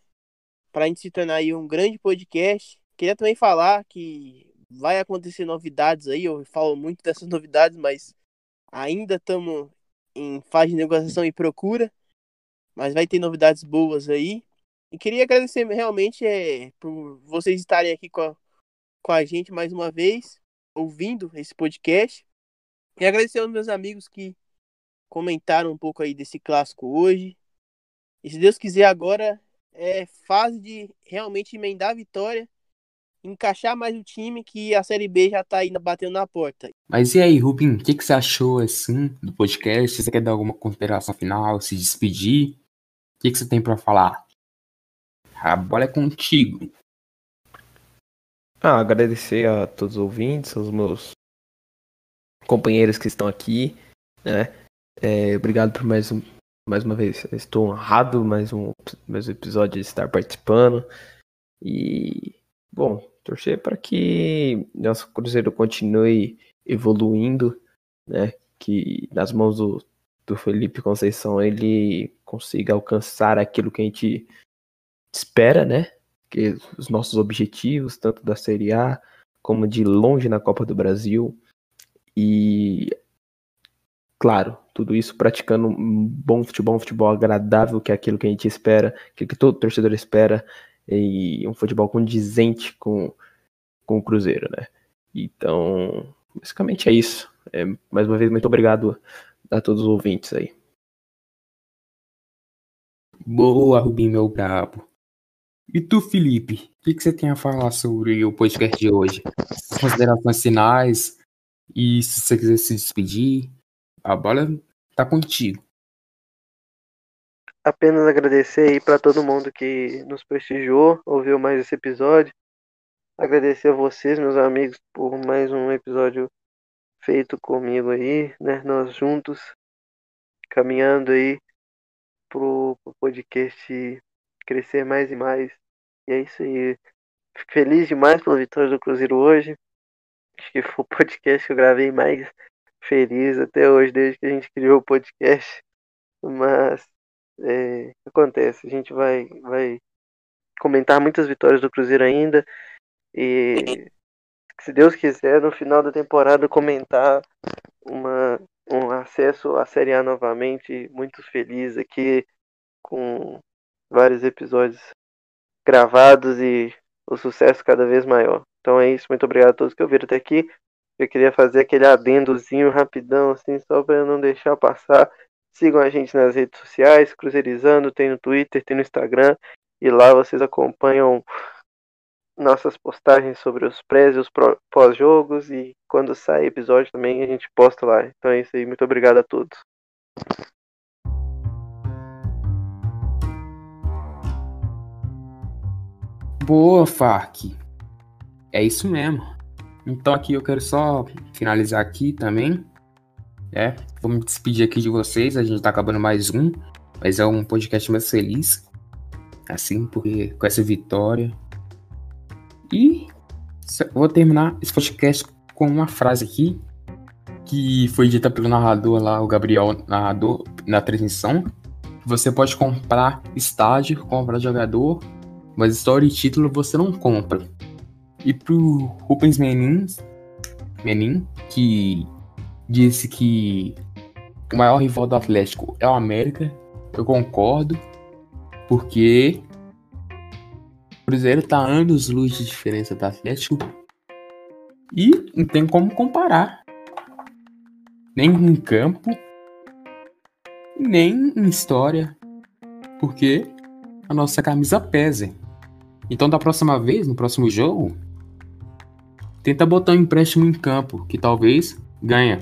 para a gente se tornar aí um grande podcast. Queria também falar que vai acontecer novidades aí, eu falo muito dessas novidades, mas ainda estamos em fase de negociação e procura, mas vai ter novidades boas aí. E queria agradecer realmente é, por vocês estarem aqui com a, com a gente mais uma vez, ouvindo esse podcast. E agradecer aos meus amigos que comentaram um pouco aí desse clássico hoje. E se Deus quiser, agora é fase de realmente emendar a vitória encaixar mais o time que a Série B já tá ainda batendo na porta. Mas e aí, Rubim, o que, que você achou assim do podcast? Você quer dar alguma consideração final, se despedir? O que, que você tem para falar? A bola é contigo. Ah, agradecer a todos os ouvintes, aos meus companheiros que estão aqui, né? É, obrigado por mais um, mais uma vez. Estou honrado mais um, mais um episódio de estar participando. E Bom, torcer para que nosso Cruzeiro continue evoluindo, né? Que nas mãos do, do Felipe Conceição ele consiga alcançar aquilo que a gente espera, né? Que os nossos objetivos, tanto da Série A como de longe na Copa do Brasil. E claro, tudo isso praticando um bom futebol, um futebol agradável, que é aquilo que a gente espera, que todo torcedor espera, e um futebol condizente com, com o Cruzeiro, né? Então, basicamente é isso. É, mais uma vez, muito obrigado a todos os ouvintes aí. Boa, Rubinho, meu brabo. E tu, Felipe, o que, que, você tem a falar sobre o podcast de hoje? Considerações finais e se você quiser se despedir, a bola tá contigo apenas agradecer aí para todo mundo que nos prestigiou, ouviu mais esse episódio. Agradecer a vocês, meus amigos, por mais um episódio feito comigo aí, né? Nós juntos caminhando aí pro, pro podcast crescer mais e mais. E é isso aí. Fico feliz demais pela vitória do Cruzeiro hoje. Acho que foi o podcast que eu gravei mais feliz até hoje, desde que a gente criou o podcast. Mas é, acontece. A gente vai, vai comentar muitas vitórias do Cruzeiro ainda. E se Deus quiser, no final da temporada comentar uma, um acesso à Série A novamente. Muito feliz aqui com vários episódios gravados e o sucesso cada vez maior. Então é isso, muito obrigado a todos que ouviram até aqui. Eu queria fazer aquele adendozinho rapidão, assim, só para não deixar passar Sigam a gente nas redes sociais, Cruzeirizando, tem no Twitter, tem no Instagram. E lá vocês acompanham nossas postagens sobre os pré e os pós-jogos. E quando sai episódio também a gente posta lá. Então é isso aí. Muito obrigado a todos. Boa, Fark. É isso mesmo. Então aqui eu quero só finalizar aqui também é, vou me despedir aqui de vocês. A gente tá acabando mais um, mas é um podcast mais feliz. Assim, porque com essa vitória. E vou terminar esse podcast com uma frase aqui que foi dita pelo narrador lá, o Gabriel, narrador, na transmissão. Você pode comprar estádio, comprar jogador, mas história e título você não compra. E pro Rubens Menin, Menin que disse que o maior rival do Atlético é o América. Eu concordo, porque o Cruzeiro tá anos luz de diferença do Atlético e não tem como comparar. Nem em campo, nem em história, porque a nossa camisa pesa. Então, da próxima vez, no próximo jogo, Tenta botar um empréstimo em campo, que talvez ganha.